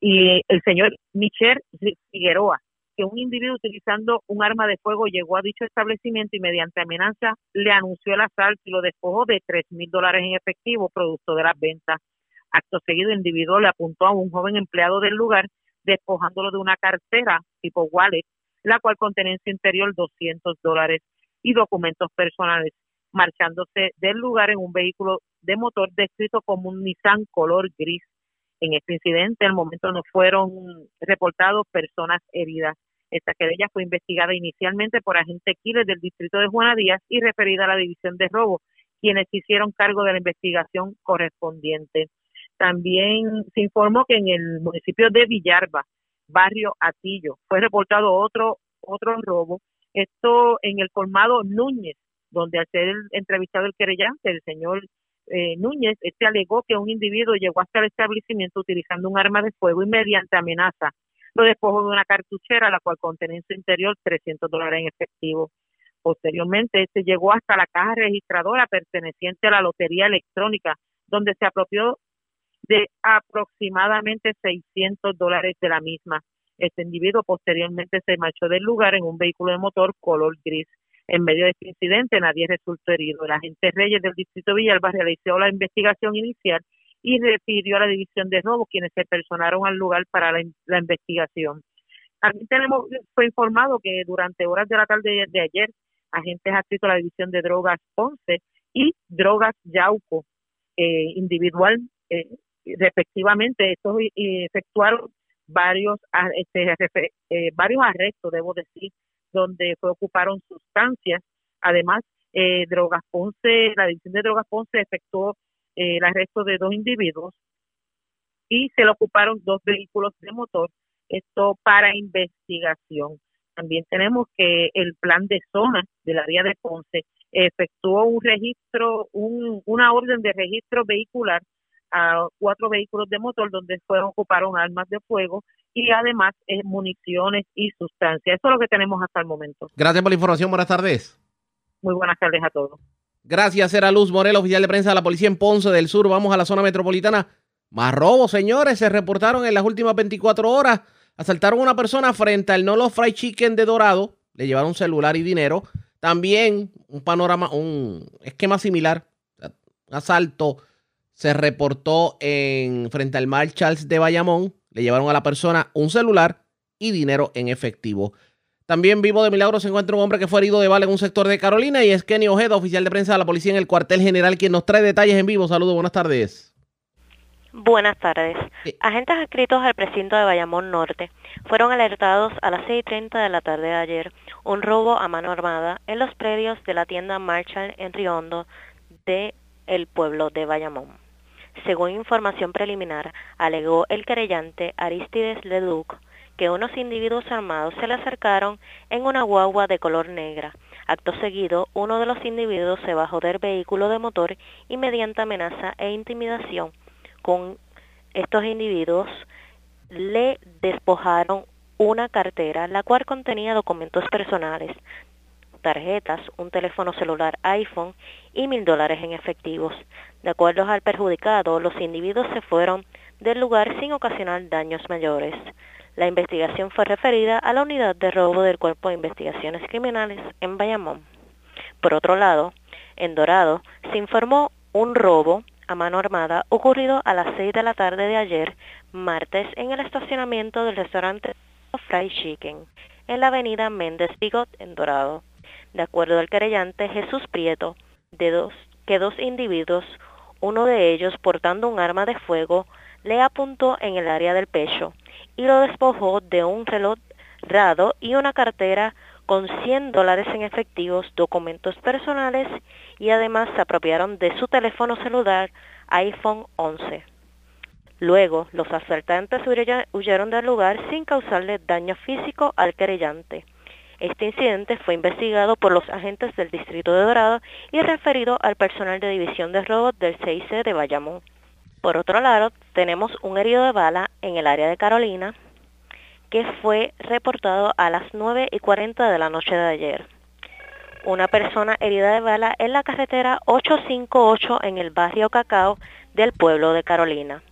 y el señor Michel Figueroa, que un individuo utilizando un arma de fuego llegó a dicho establecimiento y mediante amenaza le anunció el asalto y lo despojó de tres mil dólares en efectivo, producto de las ventas. Acto seguido, el individuo le apuntó a un joven empleado del lugar, despojándolo de una cartera tipo wallet, la cual contenía en su interior 200 dólares y documentos personales, marchándose del lugar en un vehículo de motor descrito como un Nissan color gris. En este incidente, al momento no fueron reportados personas heridas. Esta querella fue investigada inicialmente por agentes Quiles del distrito de Juana Díaz y referida a la división de robo, quienes hicieron cargo de la investigación correspondiente. También se informó que en el municipio de Villarba, barrio Atillo, fue reportado otro otro robo. Esto en el colmado Núñez, donde al ser entrevistado el querellante, el señor eh, Núñez, este alegó que un individuo llegó hasta el establecimiento utilizando un arma de fuego y mediante amenaza lo despojó de una cartuchera, la cual contenía en su interior 300 dólares en efectivo. Posteriormente, este llegó hasta la caja registradora perteneciente a la lotería electrónica, donde se apropió de aproximadamente 600 dólares de la misma. Este individuo posteriormente se marchó del lugar en un vehículo de motor color gris. En medio de este incidente nadie resultó herido. El agente Reyes del distrito Villalba realizó la investigación inicial y refirió a la división de robo, quienes se personaron al lugar para la, investigación. También tenemos, fue informado que durante horas de la tarde de, ayer, agentes adscritos a la división de drogas Ponce y drogas Yauco, eh, individual, eh, respectivamente, estos eh, efectuaron varios, ah, este, eh, varios arrestos, debo decir, donde fue, ocuparon sustancias. Además, eh, Drogas Ponce, la División de Drogas Ponce efectuó eh, el arresto de dos individuos y se le ocuparon dos vehículos de motor, esto para investigación. También tenemos que el plan de zona del área de Ponce efectuó un registro, un, una orden de registro vehicular a cuatro vehículos de motor donde fueron ocuparon armas de fuego y además eh, municiones y sustancias. Eso es lo que tenemos hasta el momento. Gracias por la información. Buenas tardes. Muy buenas tardes a todos. Gracias, era Luz Morel, oficial de prensa de la policía en Ponce del Sur. Vamos a la zona metropolitana. Más robos, señores, se reportaron en las últimas 24 horas. Asaltaron a una persona frente al Nolo Fried Chicken de Dorado. Le llevaron celular y dinero. También un panorama, un esquema similar. Un asalto se reportó en frente al Mar Charles de Bayamón. Le llevaron a la persona un celular y dinero en efectivo. También vivo de milagro se encuentra un hombre que fue herido de bala en un sector de Carolina y es Kenny Ojeda, oficial de prensa de la policía en el cuartel general, quien nos trae detalles en vivo. Saludos, buenas tardes. Buenas tardes. Agentes adscritos al precinto de Bayamón Norte fueron alertados a las 6.30 de la tarde de ayer un robo a mano armada en los predios de la tienda Marshall en Riondo de el pueblo de Bayamón. Según información preliminar, alegó el querellante Aristides Leduc que unos individuos armados se le acercaron en una guagua de color negra. Acto seguido, uno de los individuos se bajó del vehículo de motor y mediante amenaza e intimidación con estos individuos le despojaron una cartera la cual contenía documentos personales, tarjetas, un teléfono celular iPhone y mil dólares en efectivos. De acuerdo al perjudicado, los individuos se fueron del lugar sin ocasionar daños mayores. La investigación fue referida a la unidad de robo del Cuerpo de Investigaciones Criminales en Bayamón. Por otro lado, en Dorado se informó un robo a mano armada ocurrido a las 6 de la tarde de ayer, martes, en el estacionamiento del restaurante Fried Chicken, en la avenida Méndez Bigot, en Dorado. De acuerdo al querellante Jesús Prieto, de dos, que dos individuos, uno de ellos portando un arma de fuego, le apuntó en el área del pecho y lo despojó de un reloj rado y una cartera con 100 dólares en efectivos, documentos personales y además se apropiaron de su teléfono celular iPhone 11. Luego, los asaltantes huyeron del lugar sin causarle daño físico al querellante. Este incidente fue investigado por los agentes del Distrito de Dorado y referido al personal de división de robos del CIC de Bayamón. Por otro lado, tenemos un herido de bala en el área de Carolina que fue reportado a las 9 y 40 de la noche de ayer. Una persona herida de bala en la carretera 858 en el barrio Cacao del pueblo de Carolina.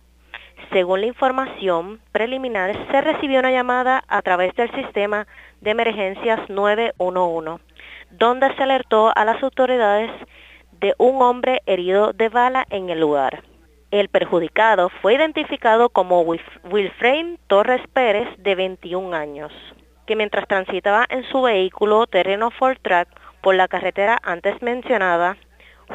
Según la información preliminar, se recibió una llamada a través del sistema de emergencias 911, donde se alertó a las autoridades de un hombre herido de bala en el lugar. El perjudicado fue identificado como Wilfred Torres Pérez, de 21 años, que mientras transitaba en su vehículo terreno Ford Track por la carretera antes mencionada,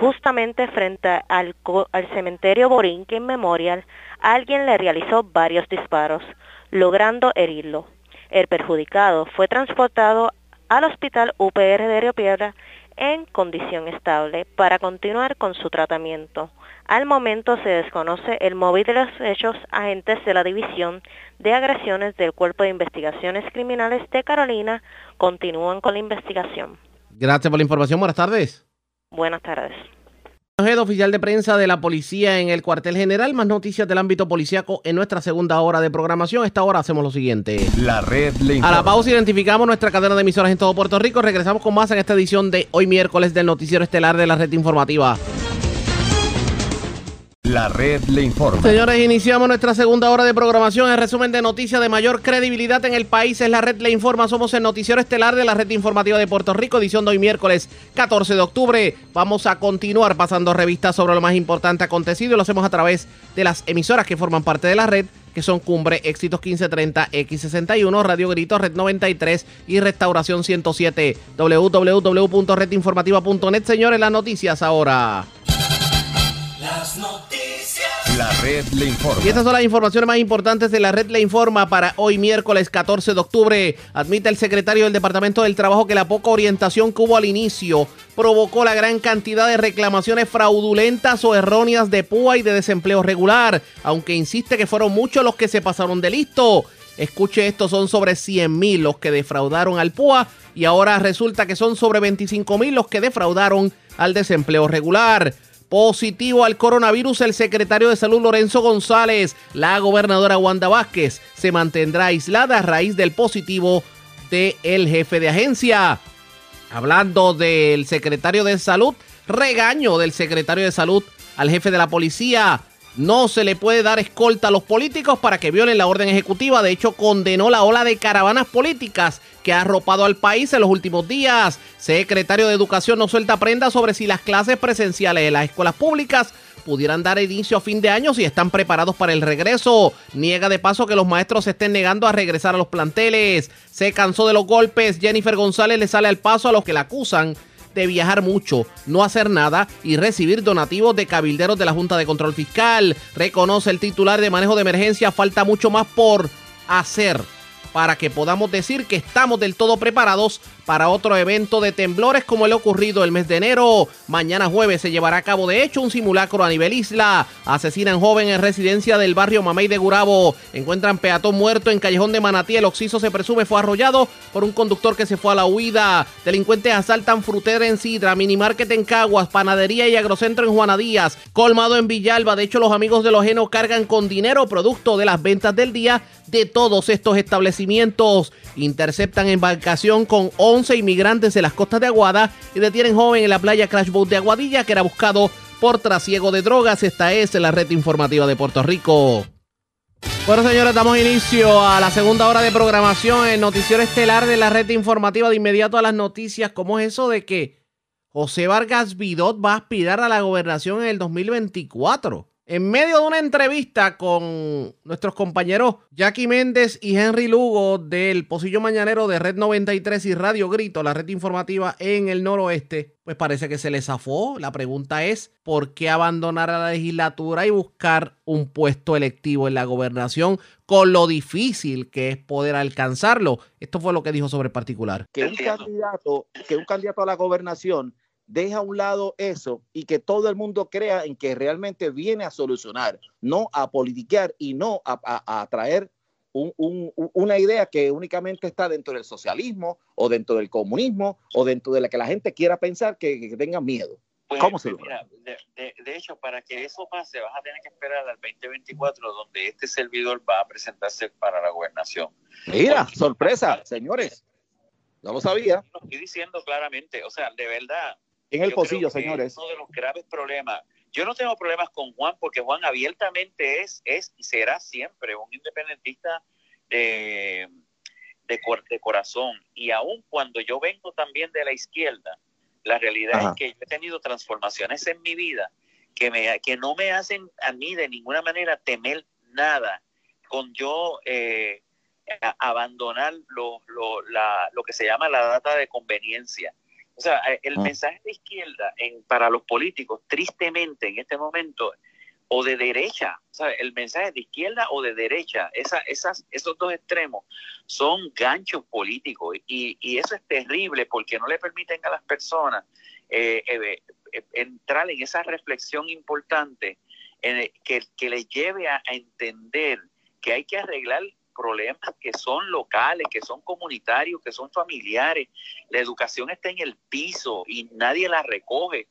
justamente frente al, al cementerio Borinquen Memorial, alguien le realizó varios disparos, logrando herirlo. El perjudicado fue transportado al hospital UPR de Río Piedra en condición estable para continuar con su tratamiento. Al momento se desconoce el móvil de los hechos. Agentes de la División de Agresiones del Cuerpo de Investigaciones Criminales de Carolina continúan con la investigación. Gracias por la información. Buenas tardes. Buenas tardes. Oficial de prensa de la policía en el cuartel general. Más noticias del ámbito policíaco en nuestra segunda hora de programación. Esta hora hacemos lo siguiente. La red le A la pausa identificamos nuestra cadena de emisoras en todo Puerto Rico. Regresamos con más en esta edición de hoy miércoles del noticiero estelar de la red informativa. La red le informa. Señores, iniciamos nuestra segunda hora de programación. El resumen de noticias de mayor credibilidad en el país es la red le informa. Somos el noticiero estelar de la red informativa de Puerto Rico, edición de hoy miércoles 14 de octubre. Vamos a continuar pasando revistas sobre lo más importante acontecido y lo hacemos a través de las emisoras que forman parte de la red que son Cumbre, Éxitos 1530, X61, Radio Grito, Red 93 y Restauración 107. www.redinformativa.net. Señores, las noticias ahora. Las noticias. La red le informa. Y estas son las informaciones más importantes de la red le informa para hoy miércoles 14 de octubre. Admite el secretario del Departamento del Trabajo que la poca orientación que hubo al inicio provocó la gran cantidad de reclamaciones fraudulentas o erróneas de PUA y de desempleo regular, aunque insiste que fueron muchos los que se pasaron de listo. Escuche esto, son sobre 100 mil los que defraudaron al PUA y ahora resulta que son sobre 25 mil los que defraudaron al desempleo regular. Positivo al coronavirus, el secretario de Salud Lorenzo González. La gobernadora Wanda Vázquez se mantendrá aislada a raíz del positivo del el jefe de agencia. Hablando del secretario de Salud, regaño del secretario de Salud al jefe de la policía. No se le puede dar escolta a los políticos para que violen la orden ejecutiva. De hecho, condenó la ola de caravanas políticas que ha arropado al país en los últimos días. Secretario de Educación no suelta prenda sobre si las clases presenciales de las escuelas públicas pudieran dar inicio a fin de año si están preparados para el regreso. Niega de paso que los maestros se estén negando a regresar a los planteles. Se cansó de los golpes. Jennifer González le sale al paso a los que la acusan de viajar mucho, no hacer nada y recibir donativos de cabilderos de la Junta de Control Fiscal. Reconoce el titular de manejo de emergencia, falta mucho más por hacer para que podamos decir que estamos del todo preparados para otro evento de temblores como el ocurrido el mes de enero. Mañana jueves se llevará a cabo de hecho un simulacro a nivel isla. Asesinan joven en residencia del barrio Mamey de Gurabo. Encuentran peatón muerto en Callejón de Manatí. El occiso se presume fue arrollado por un conductor que se fue a la huida. Delincuentes asaltan frutera en Sidra, minimarket en Caguas, panadería y agrocentro en Juana Díaz, colmado en Villalba. De hecho, los amigos de los genos cargan con dinero producto de las ventas del día de todos estos establecimientos. Interceptan embarcación con 11 inmigrantes en las costas de Aguada y detienen joven en la playa Crash Boat de Aguadilla que era buscado por trasiego de drogas. Esta es la red informativa de Puerto Rico. Bueno, señores, damos inicio a la segunda hora de programación en Noticiero Estelar de la red informativa de inmediato a las noticias. ¿Cómo es eso de que José Vargas Vidot va a aspirar a la gobernación en el 2024? En medio de una entrevista con nuestros compañeros Jackie Méndez y Henry Lugo del Pocillo Mañanero de Red 93 y Radio Grito, la red informativa en el noroeste, pues parece que se le zafó. La pregunta es, ¿por qué abandonar a la legislatura y buscar un puesto electivo en la gobernación con lo difícil que es poder alcanzarlo? Esto fue lo que dijo sobre el particular. Que un candidato, que un candidato a la gobernación deja a un lado eso y que todo el mundo crea en que realmente viene a solucionar, no a politiquear y no a, traer una idea que únicamente está dentro del socialismo o dentro del comunismo o dentro de la que la gente quiera pensar que, tenga miedo. Pues, ¿Cómo se mira, de, de, hecho, para que eso pase, vas a tener que esperar al 2024, donde este servidor va a presentarse para la gobernación. Mira, sorpresa, señores. No lo sabía. Lo estoy diciendo claramente, o sea, de verdad, en el pocillo, señores. Uno de los graves problemas. Yo no tengo problemas con Juan porque Juan abiertamente es, es y será siempre un independentista de, de, corazón. Y aun cuando yo vengo también de la izquierda, la realidad es que yo he tenido transformaciones en mi vida que, me, que no me hacen a mí de ninguna manera temer nada con yo eh, abandonar lo, lo, la, lo que se llama la data de conveniencia. O sea, eh, el ah. mensaje de izquierda en, para los políticos, tristemente en este momento, o de derecha, o sea, el mensaje de izquierda o de derecha, esa, esas, esos dos extremos son ganchos políticos y, y eso es terrible porque no le permiten a las personas eh, eh, entrar en esa reflexión importante que, que les lleve a entender que hay que arreglar problemas que son locales, que son comunitarios, que son familiares. La educación está en el piso y nadie la recoge.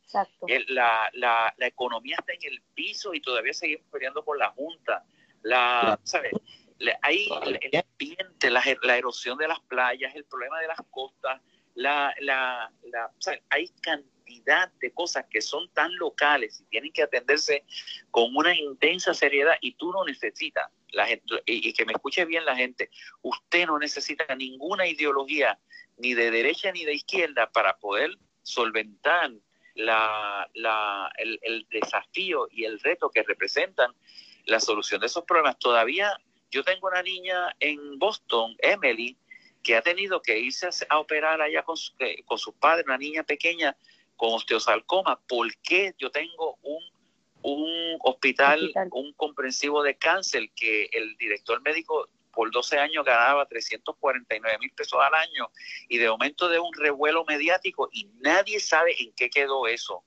La, la, la, economía está en el piso y todavía seguimos peleando por la Junta. La, ¿sabes? Hay el ambiente, la, la, erosión de las playas, el problema de las costas, la, la, la hay cantidad de cosas que son tan locales y tienen que atenderse con una intensa seriedad y tú no necesitas la gente, y, que me escuche bien la gente, usted no necesita ninguna ideología ni de derecha ni de izquierda para poder solventar la, el, el, desafío y el reto que representan la solución de esos problemas. Todavía yo tengo una niña en Boston, Emily, que ha tenido que irse a, operar allá con, eh, con sus padres, una niña pequeña con osteosarcoma. ¿Por qué yo tengo un un hospital, un comprensivo de cáncer que el director médico por 12 años ganaba 349 mil pesos al año y de momento de un revuelo mediático y nadie sabe en qué quedó eso.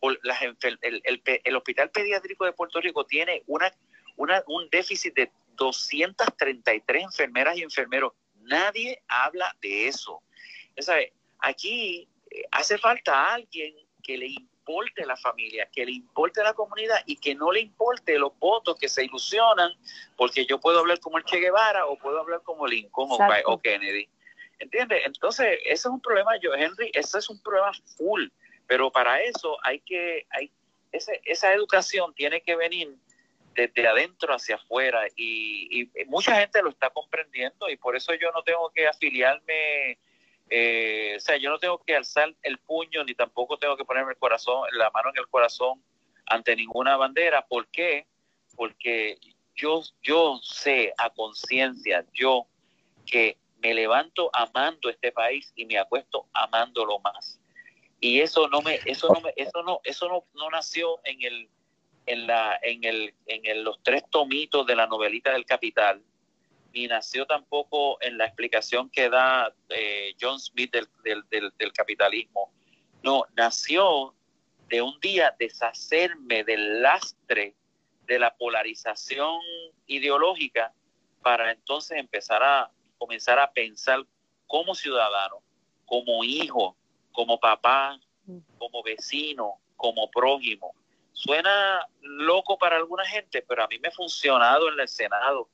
el, Hospital Pediátrico de Puerto Rico tiene una, una, un déficit de 233 enfermeras y enfermeros. Nadie habla de eso. Aquí eh, hace falta alguien que le importe la familia, que le importe la comunidad y que no le importe los votos que se ilusionan, porque yo puedo hablar como el Che Guevara o puedo hablar como Lincoln o, Kennedy. ¿Entiendes? Entonces, ese es un problema, yo, Henry, ese es un problema full, pero para eso hay que, hay, ese, esa educación tiene que venir desde adentro hacia afuera y, mucha gente lo está comprendiendo y por eso yo no tengo que afiliarme, eh, o sea, yo no tengo que alzar el puño ni tampoco tengo que ponerme el corazón, la mano en el corazón ante ninguna bandera. ¿Por qué? Porque yo, yo sé a conciencia, yo que me levanto amando este país y me acuesto amándolo más. Y eso no me, eso no me, eso no, eso no, no nació en el en, la, en, el, en los tres tomitos de la novelita del Capital, ni nació tampoco en la explicación que da eh, John Smith del, del, del, capitalismo. No, nació de un día deshacerme del lastre de la polarización ideológica para entonces empezar a comenzar a pensar como ciudadano, como hijo, como papá, como vecino, como prójimo, Suena loco para alguna gente, pero a mí me ha funcionado en el Senado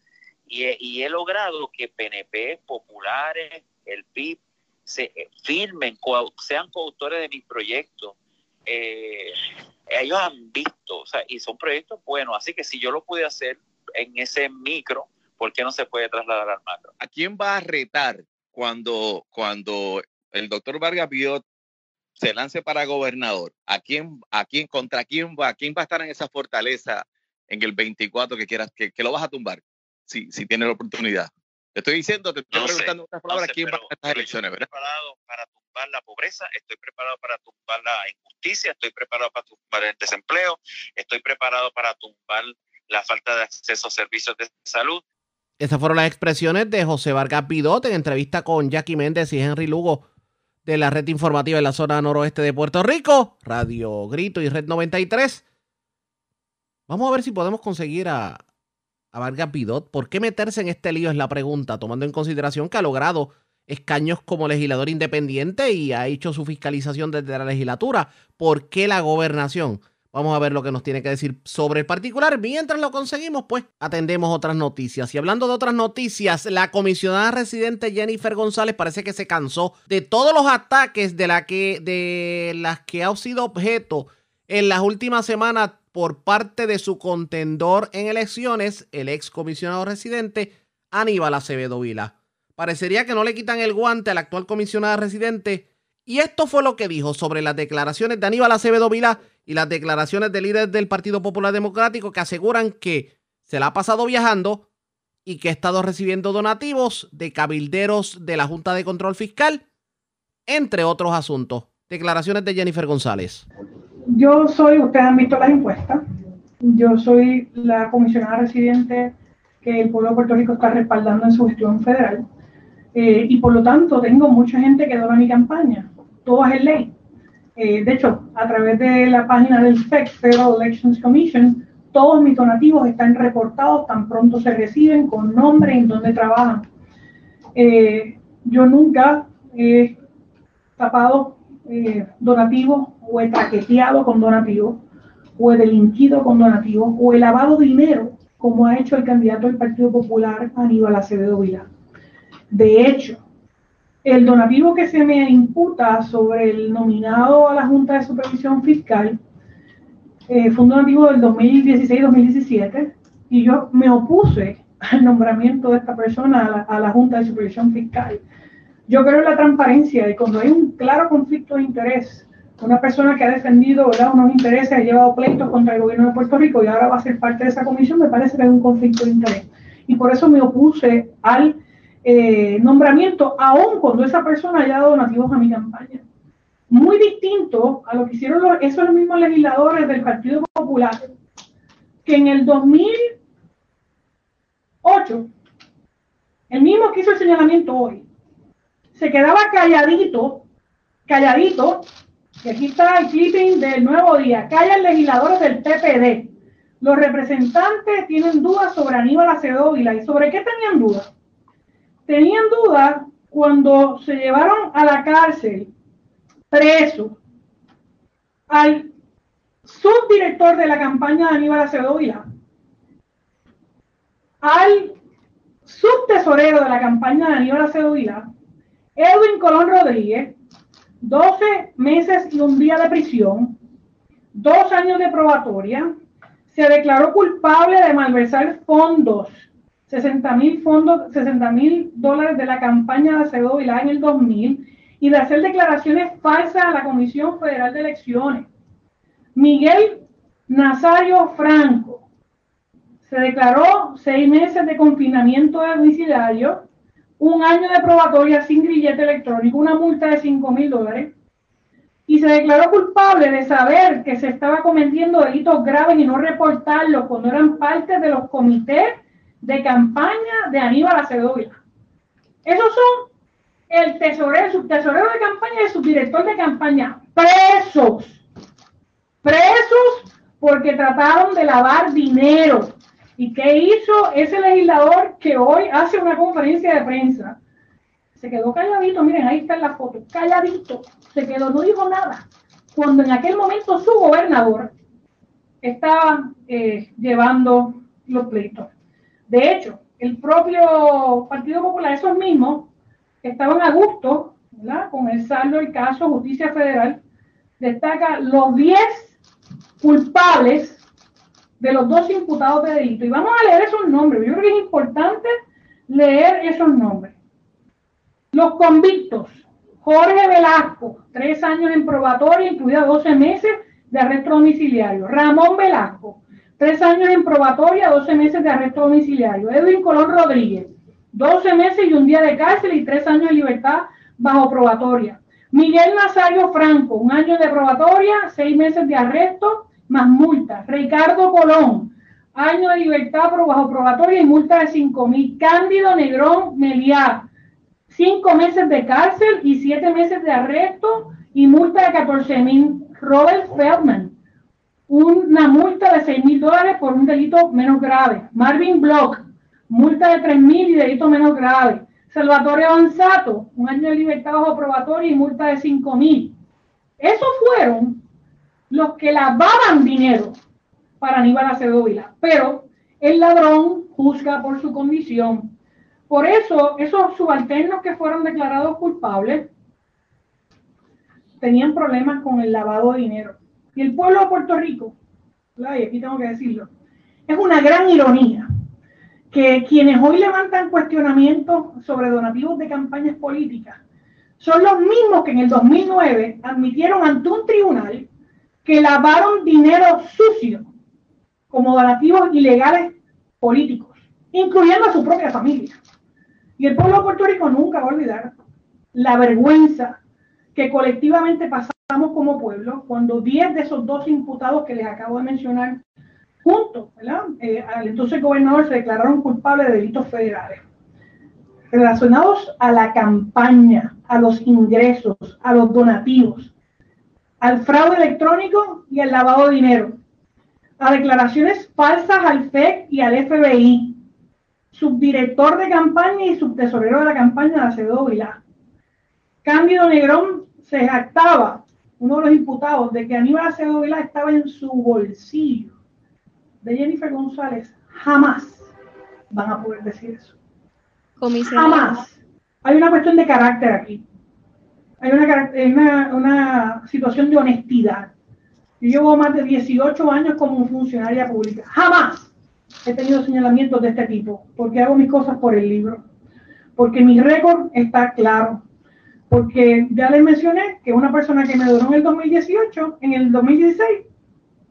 y he, y he logrado que PNP, populares, el PIB, se eh, firmen, sean coautores de mis proyectos. Eh, ellos han visto, o sea, y son proyectos buenos, así que si yo lo pude hacer en ese micro, ¿por qué no se puede trasladar al macro? ¿A quién va a retar cuando, cuando el doctor Vargas Biot se lance para gobernador, ¿a quién, a quién, contra quién va, quién va a estar en esa fortaleza en el 24 que quieras, que, lo vas a tumbar, si, si tienes la oportunidad? Te estoy diciendo, te estoy preguntando otras palabras, ¿quién va a estas elecciones, estoy preparado para tumbar la pobreza, estoy preparado para tumbar la injusticia, estoy preparado para tumbar el desempleo, estoy preparado para tumbar la falta de acceso a servicios de salud. Esas fueron las expresiones de José Vargas Pidot en entrevista con Jackie Méndez y Henry Lugo de la red informativa en la zona noroeste de Puerto Rico, Radio Grito y Red 93. Vamos a ver si podemos conseguir a, a Vargas Pidot. ¿Por qué meterse en este lío es la pregunta, tomando en consideración que ha logrado escaños como legislador independiente y ha hecho su fiscalización desde la legislatura? ¿Por qué la gobernación? Vamos a ver lo que nos tiene que decir sobre el particular. Mientras lo conseguimos, pues atendemos otras noticias. Y hablando de otras noticias, la comisionada residente Jennifer González parece que se cansó de todos los ataques de, la que, de las que ha sido objeto en las últimas semanas por parte de su contendor en elecciones, el ex comisionado residente Aníbal Acevedo Vila. Parecería que no le quitan el guante al actual comisionado residente. Y esto fue lo que dijo sobre las declaraciones de Aníbal Acevedo Vila y las declaraciones de líderes del Partido Popular Democrático que aseguran que se la ha pasado viajando y que ha estado recibiendo donativos de cabilderos de la Junta de Control Fiscal, entre otros asuntos. Declaraciones de Jennifer González. Yo soy, ustedes han visto las encuestas, yo soy la comisionada residente que el pueblo de Puerto Rico está respaldando en su gestión federal eh, y por lo tanto tengo mucha gente que dona mi campaña, todo es ley. Eh, de hecho, a través de la página del FEC, Federal Elections Commission, todos mis donativos están reportados tan pronto se reciben con nombre en donde trabajan. Eh, yo nunca he tapado eh, donativos o he traqueteado con donativos o delinquido con donativos o he lavado dinero como ha hecho el candidato del Partido Popular Aníbal Acevedo Vila. De hecho, el donativo que se me imputa sobre el nominado a la Junta de Supervisión Fiscal eh, fue un donativo del 2016-2017 y yo me opuse al nombramiento de esta persona a la, Junta de Supervisión Fiscal. Yo creo en la transparencia y cuando hay un claro conflicto de interés, una persona que ha defendido unos intereses, ha llevado pleitos contra el gobierno de Puerto Rico y ahora va a ser parte de esa comisión, me parece que hay un conflicto de interés. Y por eso me opuse al eh, nombramiento, aun cuando esa persona haya dado donativos a mi campaña. Muy distinto a lo que hicieron los, esos mismos legisladores del Partido Popular, que en el 2008, el mismo que hizo el señalamiento hoy, se quedaba calladito, calladito, y aquí está el clipping del nuevo día, callan legisladores del PPD. Los representantes tienen dudas sobre Aníbal Acevedo ¿Y sobre qué tenían dudas? tenían duda cuando se llevaron a la cárcel preso al subdirector de la campaña de Aníbal Acevedo al subtesorero de la campaña de Aníbal Acevedo Edwin Colón Rodríguez, 12 meses y un día de prisión, dos años de probatoria, Se declaró culpable de malversar fondos, 60 mil fondos, 60 mil dólares de la campaña de Acevedo Vilá en el 2000 y de hacer declaraciones falsas a la Comisión Federal de Elecciones. Miguel Nazario Franco se declaró seis meses de confinamiento domiciliario, un año de probatoria sin grillete electrónico, una multa de 5 mil dólares y se declaró culpable de saber que se estaba cometiendo delitos graves y no reportarlos cuando eran parte de los comités de campaña de Aníbal Acevedo Esos son el tesorero, el subtesorero de campaña y el subdirector de campaña presos. Presos porque trataron de lavar dinero. ¿Y qué hizo ese legislador que hoy hace una conferencia de prensa? Se quedó calladito, miren, ahí está la foto, calladito, se quedó, no dijo nada. Cuando en aquel momento su gobernador estaba eh, llevando los pleitos. De hecho, el propio Partido Popular, esos mismos, estaban a gusto con el saldo del caso Justicia Federal, destaca los 10 culpables de los dos imputados de delito. Y vamos a leer esos nombres. Yo creo que es importante leer esos nombres. Los convictos. Jorge Velasco, tres años en probatoria, incluida 12 meses de arresto domiciliario. Ramón Velasco, tres años en probatoria, 12 meses de arresto domiciliario. Edwin Colón Rodríguez, 12 meses y un día de cárcel y tres años de libertad bajo probatoria. Miguel Nazario Franco, un año de probatoria, seis meses de arresto más multa. Ricardo Colón, año de libertad bajo probatoria y multa de 5 mil. Cándido Negrón Meliá, cinco meses de cárcel y siete meses de arresto y multa de 14 mil. Robert Feldman, una multa de 6 mil dólares por un delito menos grave. Marvin Block, multa de 3 mil y delito menos grave. Salvatore Avanzato, un año de libertad bajo probatoria y multa de 5 mil. Esos fueron los que lavaban dinero para Aníbal Acevedo. Pero el ladrón juzga por su condición. Por eso, esos subalternos que fueron declarados culpables tenían problemas con el lavado de dinero. Y el pueblo de Puerto Rico, y aquí tengo que decirlo, es una gran ironía que quienes hoy levantan cuestionamientos sobre donativos de campañas políticas son los mismos que en el 2009 admitieron ante un tribunal que lavaron dinero sucio como donativos ilegales políticos, incluyendo a su propia familia. Y el pueblo de Puerto Rico nunca va a olvidar la vergüenza que colectivamente pasamos como pueblo cuando 10 de esos dos imputados que les acabo de mencionar juntos eh, al entonces gobernador se declararon culpables de delitos federales relacionados a la campaña, a los ingresos, a los donativos, al fraude electrónico y al lavado de dinero, a declaraciones falsas al FEC y al FBI, subdirector de campaña y subtesorero de la campaña de Acevedo Vilá. Cándido Negrón se jactaba, uno de los imputados, de que Aníbal Acevedo Vilá estaba en su bolsillo. De Jennifer González, jamás van a poder decir eso. Jamás. Hay una cuestión de carácter aquí. Hay una, una, situación de honestidad. Yo llevo más de 18 años como funcionaria pública. Jamás he tenido señalamientos de este tipo, porque hago mis cosas por el libro, porque mi récord está claro, porque ya les mencioné que una persona que me donó en el 2018, en el 2016,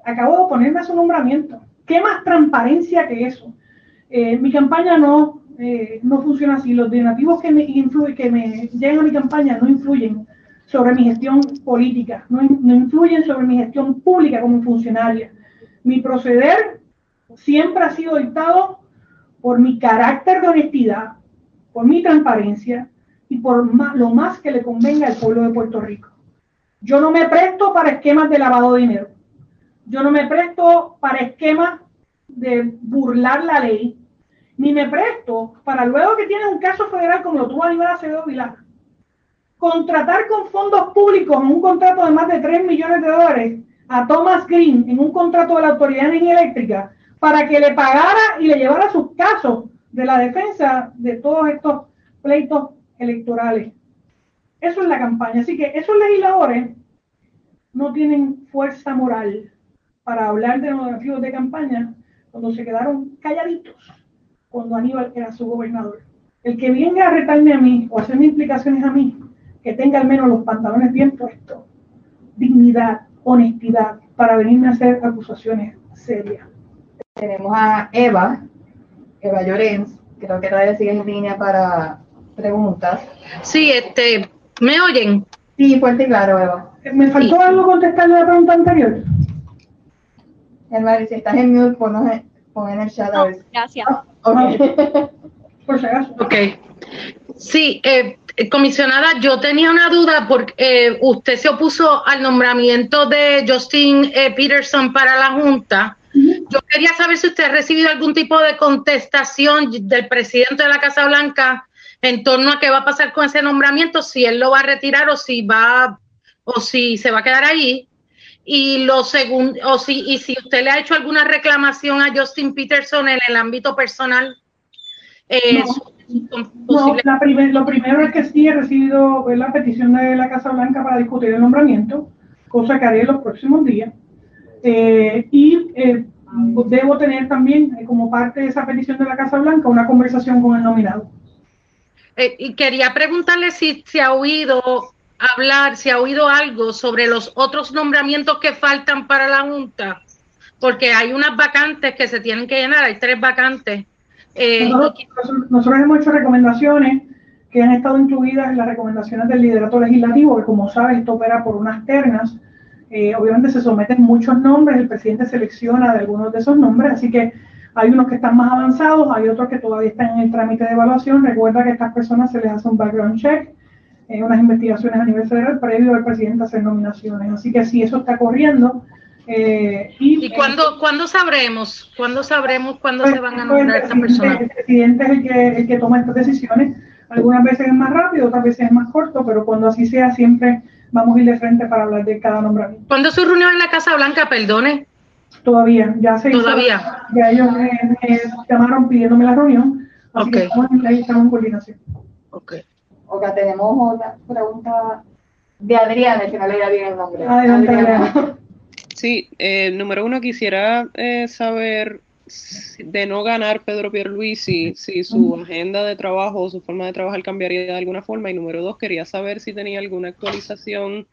acabo de ponerme a su nombramiento. ¿Qué más transparencia que eso? Eh, mi campaña no, eh, no funciona así. Los donativos que me, influyen, que me llegan a mi campaña no influyen sobre mi gestión política, no, no influyen sobre mi gestión pública como funcionaria. Mi proceder siempre ha sido dictado por mi carácter de honestidad, por mi transparencia y por lo más que le convenga al pueblo de Puerto Rico. Yo no me presto para esquemas de lavado de dinero. Yo no me presto para esquemas de burlar la ley, ni me presto para luego que tienes un caso federal como lo tuvo Aníbal Acevedo Vilar, contratar con fondos públicos en un contrato de más de 3 millones de dólares a Thomas Green en un contrato de la Autoridad de Energía Eléctrica para que le pagara y le llevara sus casos de la defensa de todos estos pleitos electorales. Eso es la campaña. Así que esos legisladores no tienen fuerza moral para hablar de los donativos de campaña cuando se quedaron calladitos cuando Aníbal era su gobernador. El que venga a retarme a mí o hacerme implicaciones a mí, que tenga al menos los pantalones bien puestos, dignidad, honestidad, para venirme a hacer acusaciones serias. Tenemos a Eva, Eva Llorens, creo que todavía sigue en línea para preguntas. Sí, este, ¿me oyen? Sí, fuerte y claro, Eva. ¿Me faltó algo contestarle a la pregunta anterior? Hermano, si estás en mute, pon en el chat a ver. Gracias. Ok. Por si acaso. Ok. Sí, eh, comisionada, yo tenía una duda porque eh, usted se opuso al nombramiento de Justin eh, Peterson para la Junta. Yo quería saber si usted ha recibido algún tipo de contestación del presidente de la Casa Blanca en torno a qué va a pasar con ese nombramiento, si él lo va a retirar o si va o si se va a quedar ahí. Y lo segundo, o si, y si usted le ha hecho alguna reclamación a Justin Peterson en el ámbito personal. eh, No, la primer- lo primero es que sí he recibido la petición de la Casa Blanca para discutir el nombramiento, cosa que haré en los próximos días. Eh, y eh, debo tener también, eh, como parte de esa petición de la Casa Blanca, una conversación con el nominado. Eh, y quería preguntarle si se ha oído hablar, si ha oído algo sobre los otros nombramientos que faltan para la Junta, porque hay unas vacantes que se tienen que llenar, hay tres vacantes. Eh, Nosotros, nosotros- hemos hecho recomendaciones que han estado incluidas en las recomendaciones del liderato legislativo, que como sabes, esto opera por unas ternas. Eh, obviamente se someten muchos nombres, el presidente selecciona de algunos de esos nombres, así que hay unos que están más avanzados, hay otros que todavía están en el trámite de evaluación. Recuerda que a estas personas se les hace un background check, eh, unas investigaciones a nivel federal previo al presidente hacer nominaciones. Así que sí, eso está corriendo. eh, y ¿Y cuándo, cuándo sabremos? ¿Cuándo sabremos cuándo Pues, se van a pues, nombrar el estas personas? El presidente es el que, el que toma estas decisiones. Algunas veces es más rápido, otras veces es más corto, pero cuando así sea, siempre vamos a ir de frente para hablar de cada nombramiento. ¿Cuándo se reunió en la Casa Blanca? Perdone. Todavía, ya se hizo- Todavía. ya ellos me, me llamaron pidiéndome la reunión, así que estamos, en- ahí estamos en coordinación. Ok, tenemos otra pregunta de Adriana, que no le da bien el nombre. Adelante, Adriana. Sí, eh, número uno, quisiera eh, saber si- de no ganar Pedro Pierluisi, si su agenda de trabajo o su forma de trabajar cambiaría de alguna forma. Y número dos, quería saber si tenía alguna actualización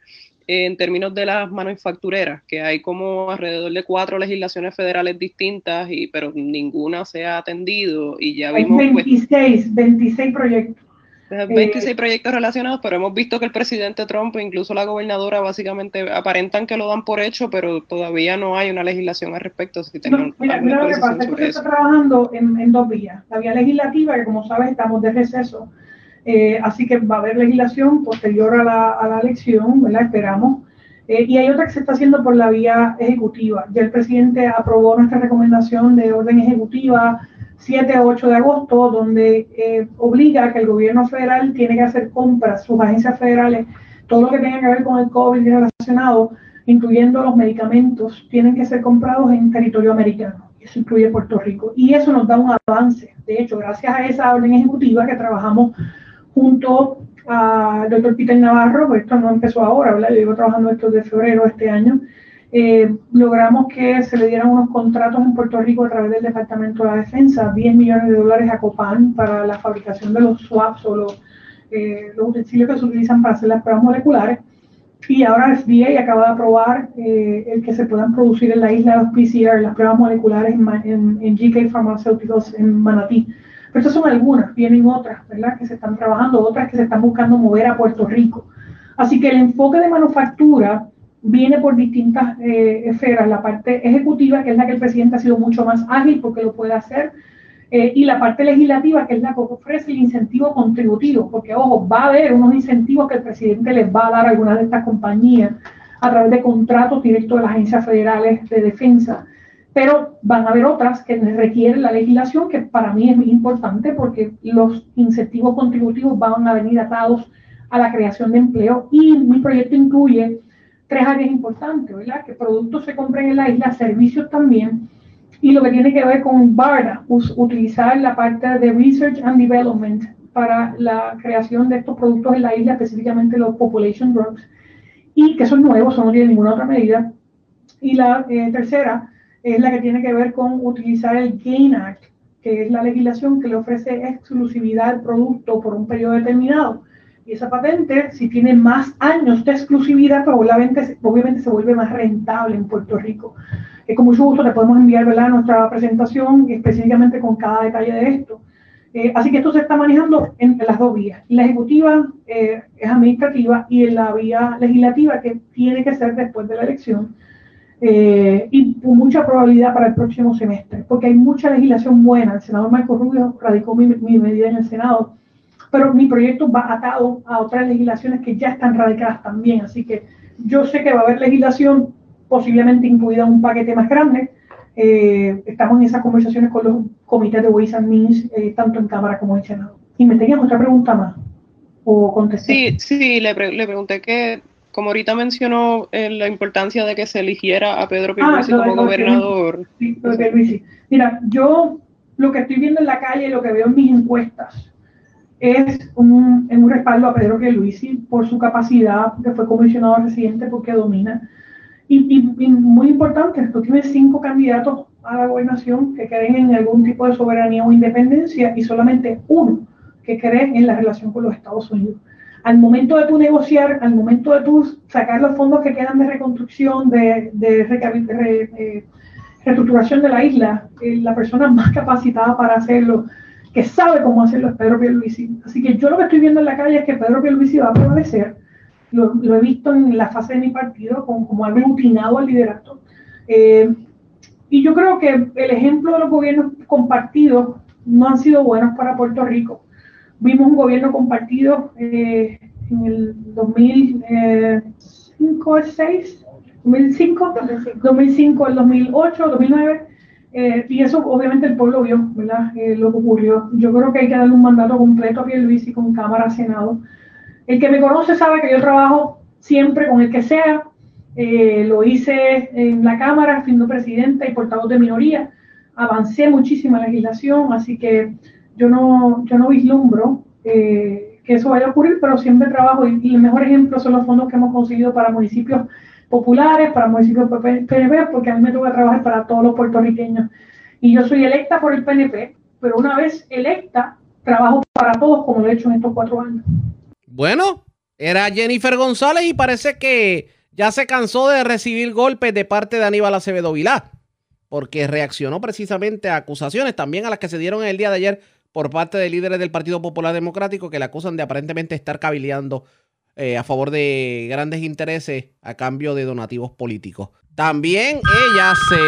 eh, en términos de las manufactureras, que hay como alrededor de cuatro legislaciones federales distintas, y pero ninguna se ha atendido. Y ya Hay vimos pues, 26, 26 proyectos. Ajá, Eh, 26 proyectos relacionados, pero hemos visto que el presidente Trump e incluso la gobernadora básicamente aparentan que lo dan por hecho, pero todavía no hay una legislación al respecto. Si No, mira, mira lo que pasa es que se está trabajando en, en dos vías. La vía legislativa, que como sabes estamos de receso, eh, así que va a haber legislación posterior a la, a la elección, ¿verdad? Esperamos. Eh, y hay otra que se está haciendo por la vía ejecutiva. Ya el presidente aprobó nuestra recomendación de orden ejecutiva 7 a 8 de agosto, donde eh, obliga a que el gobierno federal tiene que hacer compras, sus agencias federales, todo lo que tenga que ver con el COVID relacionado, incluyendo los medicamentos, tienen que ser comprados en territorio americano. Eso incluye Puerto Rico. Y eso nos da un avance. De hecho, gracias a esa orden ejecutiva que trabajamos junto al doctor Peter Navarro, pues esto no empezó ahora, ¿verdad? Yo llevo trabajando esto desde febrero de este año. Eh, logramos que se le dieran unos contratos en Puerto Rico a través del Departamento de la Defensa, 10 millones de dólares a Copan para la fabricación de los swaps o los, eh, los utensilios que se utilizan para hacer las pruebas moleculares. Y ahora FDA acaba de aprobar eh, el que se puedan producir en la isla los PCR, las pruebas moleculares en, en, en GK Pharmaceuticals en Manatí. Pero estas son algunas, vienen otras, ¿verdad? Que se están trabajando, otras que se están buscando mover a Puerto Rico. Así que el enfoque de manufactura viene por distintas eh, esferas. La parte ejecutiva, que es la que el presidente ha sido mucho más ágil porque lo puede hacer, eh, y la parte legislativa, que es la que ofrece el incentivo contributivo, porque, ojo, va a haber unos incentivos que el presidente les va a dar a algunas de estas compañías a través de contratos directos de las agencias federales de defensa. Pero van a haber otras que requieren la legislación, que para mí es muy importante porque los incentivos contributivos van a venir atados a la creación de empleo y mi proyecto incluye tres áreas importantes, ¿verdad? Que productos se compren en la isla, servicios también, y lo que tiene que ver con BARDA, utilizar la parte de Research and Development para la creación de estos productos en la isla, específicamente los Population Drugs, y que son nuevos, eso no tiene ninguna otra medida. Y la eh, tercera es la que tiene que ver con utilizar el GAIN Act, que es la legislación que le ofrece exclusividad al producto por un periodo determinado. Y esa patente, si tiene más años de exclusividad, probablemente, obviamente se vuelve más rentable en Puerto Rico. Es con mucho gusto te podemos enviar ¿verdad? nuestra presentación específicamente con cada detalle de esto. Eh, así que esto se está manejando en, las dos vías. La ejecutiva eh, es administrativa y en la vía legislativa que tiene que ser después de la elección eh, y con mucha probabilidad para el próximo semestre, porque hay mucha legislación buena. El senador Marco Rubio radicó mi, mi medida en el Senado, pero mi proyecto va atado a otras legislaciones que ya están radicadas también. Así que yo sé que va a haber legislación posiblemente incluida en un paquete más grande. Eh, estamos en esas conversaciones con los comités de Ways and Means, eh, tanto en Cámara como en Senado. Y me tenías otra pregunta más, o contesté. Sí, sí, le, le pregunté que, como ahorita mencionó, eh, la importancia de que se eligiera a Pedro Ah, Pierluisi como gobernador. Sí, lo de Pierluisi. Mira, yo lo que estoy viendo en la calle, lo que veo en mis encuestas, es un, un respaldo a Pedro Pierluisi por su capacidad, que fue comisionado residente porque domina y, muy importante, tú tienes cinco candidatos a la gobernación que creen en algún tipo de soberanía o independencia y solamente uno que cree en la relación con los Estados Unidos. Al momento de tu negociar, al momento de tú sacar los fondos que quedan de reconstrucción, de, de, eh, reestructuración de la isla, eh, la persona más capacitada para hacerlo, que sabe cómo hacerlo es Pedro Pierluisi. Así que yo lo que estoy viendo en la calle es que Pedro Pierluisi va a prevalecer lo, he visto en la fase de mi partido como, como aglutinado al liderato. Eh, y yo creo que el ejemplo de los gobiernos compartidos no han sido buenos para Puerto Rico. Vimos un gobierno compartido eh, en el 2005, 2006, 2005, 2005, el 2008, 2009. Eh, y eso obviamente el pueblo vio, ¿verdad? lo que ocurrió. Yo creo que hay que darle un mandato completo a y con Cámara, Senado, el que me conoce sabe que yo trabajo siempre con el que sea. Eh, lo hice en la Cámara, siendo presidenta y portavoz de minoría. Avancé la legislación, así que yo no, yo no vislumbro eh, que eso vaya a ocurrir, pero siempre trabajo y, el mejor ejemplo son los fondos que hemos conseguido para municipios populares, para municipios PNP, porque a mí me toca trabajar para todos los puertorriqueños. Y yo soy electa por el PNP, pero una vez electa, trabajo para todos como lo he hecho en estos cuatro años. Bueno, era Jennifer González y parece que ya se cansó de recibir golpes de parte de Aníbal Acevedo Vilá, porque reaccionó precisamente a acusaciones también a las que se dieron el día de ayer por parte de líderes del Partido Popular Democrático que le acusan de aparentemente estar cabildeando eh, a favor de grandes intereses a cambio de donativos políticos. También ella se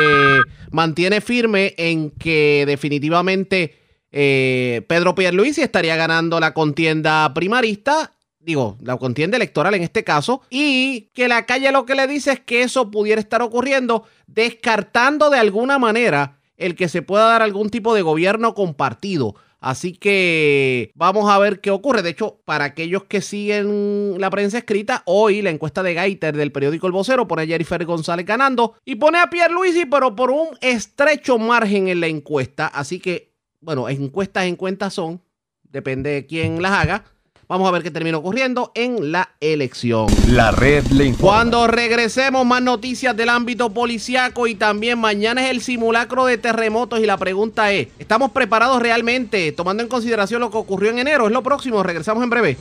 mantiene firme en que definitivamente eh, Pedro Pierluisi estaría ganando la contienda primarista digo, la contienda electoral en este caso, y que la calle lo que le dice es que eso pudiera estar ocurriendo, descartando de alguna manera el que se pueda dar algún tipo de gobierno compartido. Así que vamos a ver qué ocurre. De hecho, para aquellos que siguen la prensa escrita, hoy la encuesta de Gaiter del periódico El Vocero pone a Jennifer González ganando y pone a Pierre Luisi, pero por un estrecho margen en la encuesta. Así que, bueno, encuestas en cuentas son, depende de quién las haga Vamos a ver qué terminó ocurriendo en la elección. La red le informa. Cuando regresemos, más noticias del ámbito policiaco y también mañana es el simulacro de terremotos y la pregunta es, ¿estamos preparados realmente tomando en consideración lo que ocurrió en enero? Es lo próximo, regresamos en breve.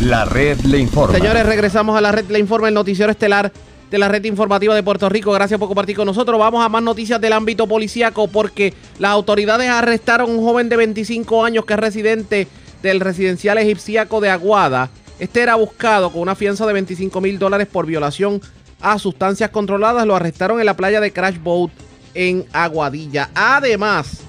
La red le informa. Señores, regresamos a la red le informa, el noticiero estelar de la red informativa de Puerto Rico. Gracias por compartir con nosotros. Vamos a más noticias del ámbito policíaco porque las autoridades arrestaron a un joven de 25 años que es residente del residencial egipciaco de Aguada. Este era buscado con una fianza de 25 mil dólares por violación a sustancias controladas. Lo arrestaron en la playa de Crash Boat en Aguadilla. Además,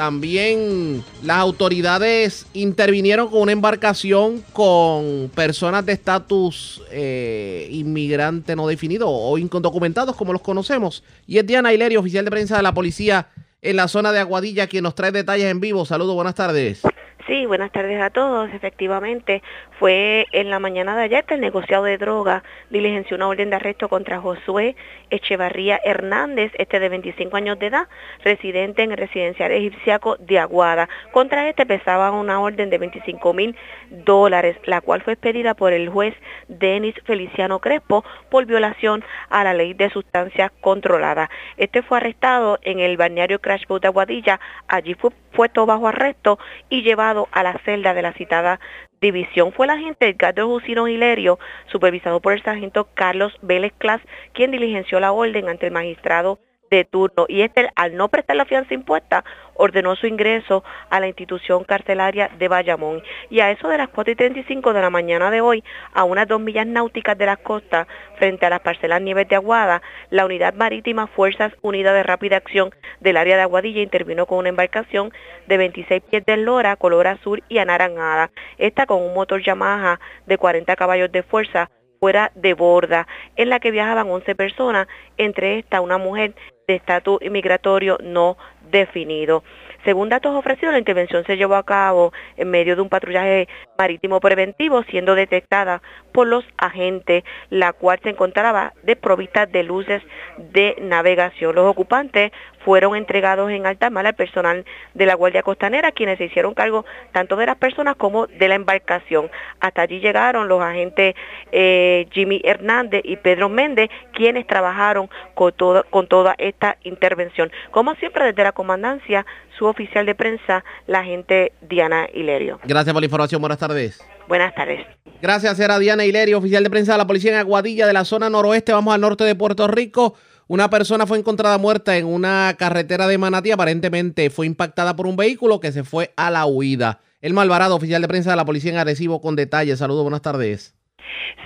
también las autoridades intervinieron con una embarcación con personas de estatus eh, inmigrante no definido o indocumentados como los conocemos. Y es Diana Hilerio, oficial de prensa de la policía en la zona de Aguadilla, quien nos trae detalles en vivo. Saludos, buenas tardes. Sí, buenas tardes a todos. Efectivamente, fue en la mañana de ayer que el negociado de droga diligenció una orden de arresto contra Josué Echevarría Hernández, este de 25 años de edad, residente en el residencial egipciaco de Aguada. Contra este pesaba una orden de 25 mil dólares, la cual fue expedida por el juez Denis Feliciano Crespo por violación a la ley de sustancias controladas. Este fue arrestado en el balneario Crash Boat de Aguadilla. Allí fue puesto bajo arresto y llevado a la celda de la citada división. Fue el agente Edgardo Jusino Hilerio, supervisado por el sargento Carlos Vélez Clas, quien diligenció la orden ante el magistrado de turno y este al no prestar la fianza impuesta ordenó su ingreso a la institución carcelaria de Bayamón. Y a eso de las 4 y 35 de la mañana de hoy a unas dos millas náuticas de las costas frente a las parcelas Nieves de Aguada la unidad marítima Fuerzas Unidas de Rápida Acción del área de Aguadilla intervino con una embarcación de 26 pies de lora color azul y anaranjada. Esta con un motor Yamaha de 40 caballos de fuerza fuera de borda, en la que viajaban 11 personas, entre estas una mujer de estatus inmigratorio no definido. Según datos ofrecidos, la intervención se llevó a cabo en medio de un patrullaje marítimo preventivo, siendo detectada por los agentes, la cual se encontraba desprovista de luces de navegación. Los ocupantes fueron entregados en alta mar al personal de la Guardia Costanera, quienes se hicieron cargo tanto de las personas como de la embarcación. Hasta allí llegaron los agentes eh, Jimmy Hernández y Pedro Méndez, quienes trabajaron con, con toda esta intervención. Como siempre, desde la comandancia, su oficial de prensa, la agente Diana Hilerio. Gracias por la información. Buenas tardes. Buenas tardes. Gracias, era Diana Hilerio, oficial de prensa de la policía en Aguadilla de la zona noroeste. Vamos al norte de Puerto Rico. Una persona fue encontrada muerta en una carretera de Manatí. Aparentemente fue impactada por un vehículo que se fue a la huida. El Malvarado, oficial de prensa de la policía en Arecibo, con detalles. Saludos, buenas tardes.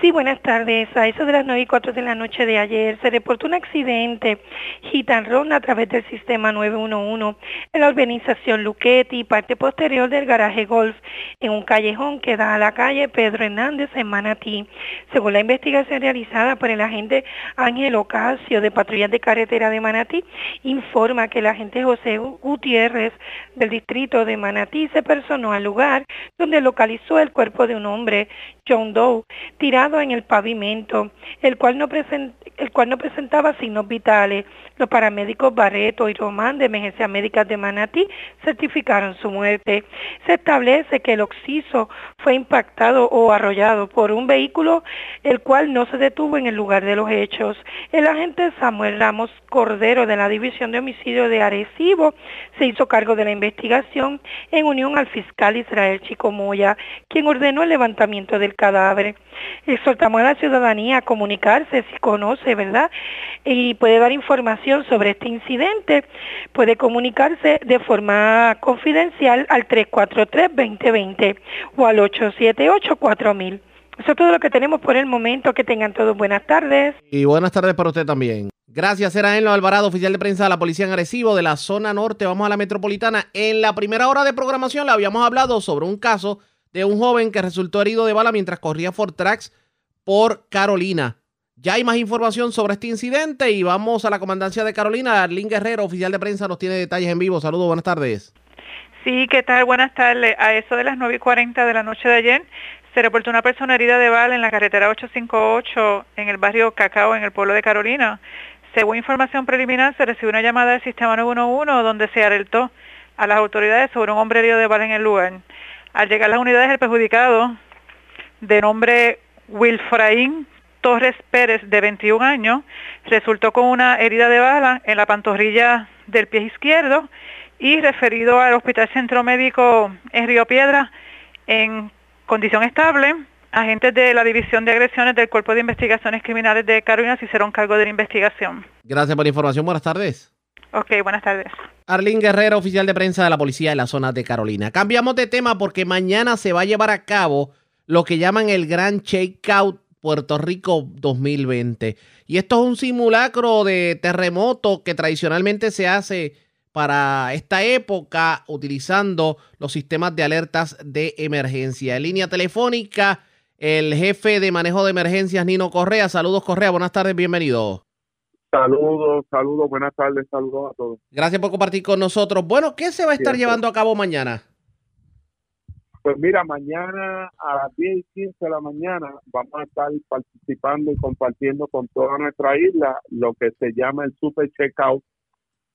Sí, buenas tardes. A eso de las 9 y 4 de la noche de ayer se reportó un accidente run a través del sistema 911 en la urbanización Luquetti, parte posterior del garaje Golf, en un callejón que da a la calle Pedro Hernández en Manatí. Según la investigación realizada por el agente Ángel Ocasio de Patrullas de Carretera de Manatí, informa que el agente José Gutiérrez del distrito de Manatí se personó al lugar donde localizó el cuerpo de un hombre, John Doe, tirado en el pavimento, el cual no, el cual no presentaba signos vitales. Los paramédicos Barreto y Román de Emergencia Médica de Manatí certificaron su muerte. Se establece que el occiso fue impactado o arrollado por un vehículo, el cual no se detuvo en el lugar de los hechos. El agente Samuel Ramos Cordero de la División de Homicidio de Arecibo se hizo cargo de la investigación en unión al fiscal Israel Chico Moya, quien ordenó el levantamiento del cadáver. Exhortamos a la ciudadanía a comunicarse si conoce, ¿verdad? Y puede dar información sobre este incidente. Puede comunicarse de forma confidencial al 343-2020 o al 878-4000. Eso es todo lo que tenemos por el momento. Que tengan todos buenas tardes. Y buenas tardes para usted también. Gracias, era Enlo Alvarado, oficial de prensa de la Policía en Arecibo de la zona norte. Vamos a la metropolitana. En la primera hora de programación le habíamos hablado sobre un caso de un joven que resultó herido de bala mientras corría Fort Tracks por Carolina. Ya hay más información sobre este incidente y vamos a la comandancia de Carolina. Arlín Guerrero, oficial de prensa, nos tiene detalles en vivo. Saludos, buenas tardes. Sí, ¿qué tal? Buenas tardes. A eso de las 9 y 40 de la noche de ayer se reportó una persona herida de bala en la carretera 858 en el barrio Cacao, en el pueblo de Carolina. Según información preliminar, se recibió una llamada del sistema 911 donde se alertó a las autoridades sobre un hombre herido de bala en el lugar. Al llegar a las unidades, el perjudicado, de nombre Wilfraín Torres Pérez, de 21 años, resultó con una herida de bala en la pantorrilla del pie izquierdo y referido al Hospital Centro Médico en Río Piedra en condición estable. Agentes de la División de Agresiones del Cuerpo de Investigaciones Criminales de Carolina se hicieron cargo de la investigación. Gracias por la información. Buenas tardes. Ok, buenas tardes. Arlín Guerrero, oficial de prensa de la policía de la zona de Carolina. Cambiamos de tema porque mañana se va a llevar a cabo lo que llaman el Gran Shakeout Puerto Rico 2020. Y esto es un simulacro de terremoto que tradicionalmente se hace para esta época utilizando los sistemas de alertas de emergencia. En línea telefónica, el jefe de manejo de emergencias, Nino Correa. Saludos, Correa. Buenas tardes, bienvenido. Saludos, saludos, buenas tardes, saludos a todos. Gracias por compartir con nosotros. Bueno, ¿qué se va a estar llevando a cabo mañana? Pues mira, mañana a las 10 y 15 de la mañana vamos a estar participando y compartiendo con toda nuestra isla lo que se llama el Super Checkout,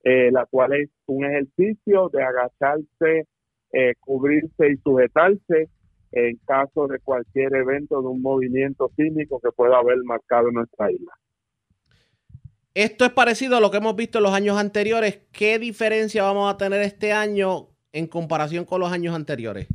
eh, la cual es un ejercicio de agacharse, eh, cubrirse y sujetarse en caso de cualquier evento de un movimiento sísmico que pueda haber marcado en nuestra isla. Esto es parecido a lo que hemos visto en los años anteriores. ¿Qué diferencia vamos a tener este año en comparación con los años anteriores?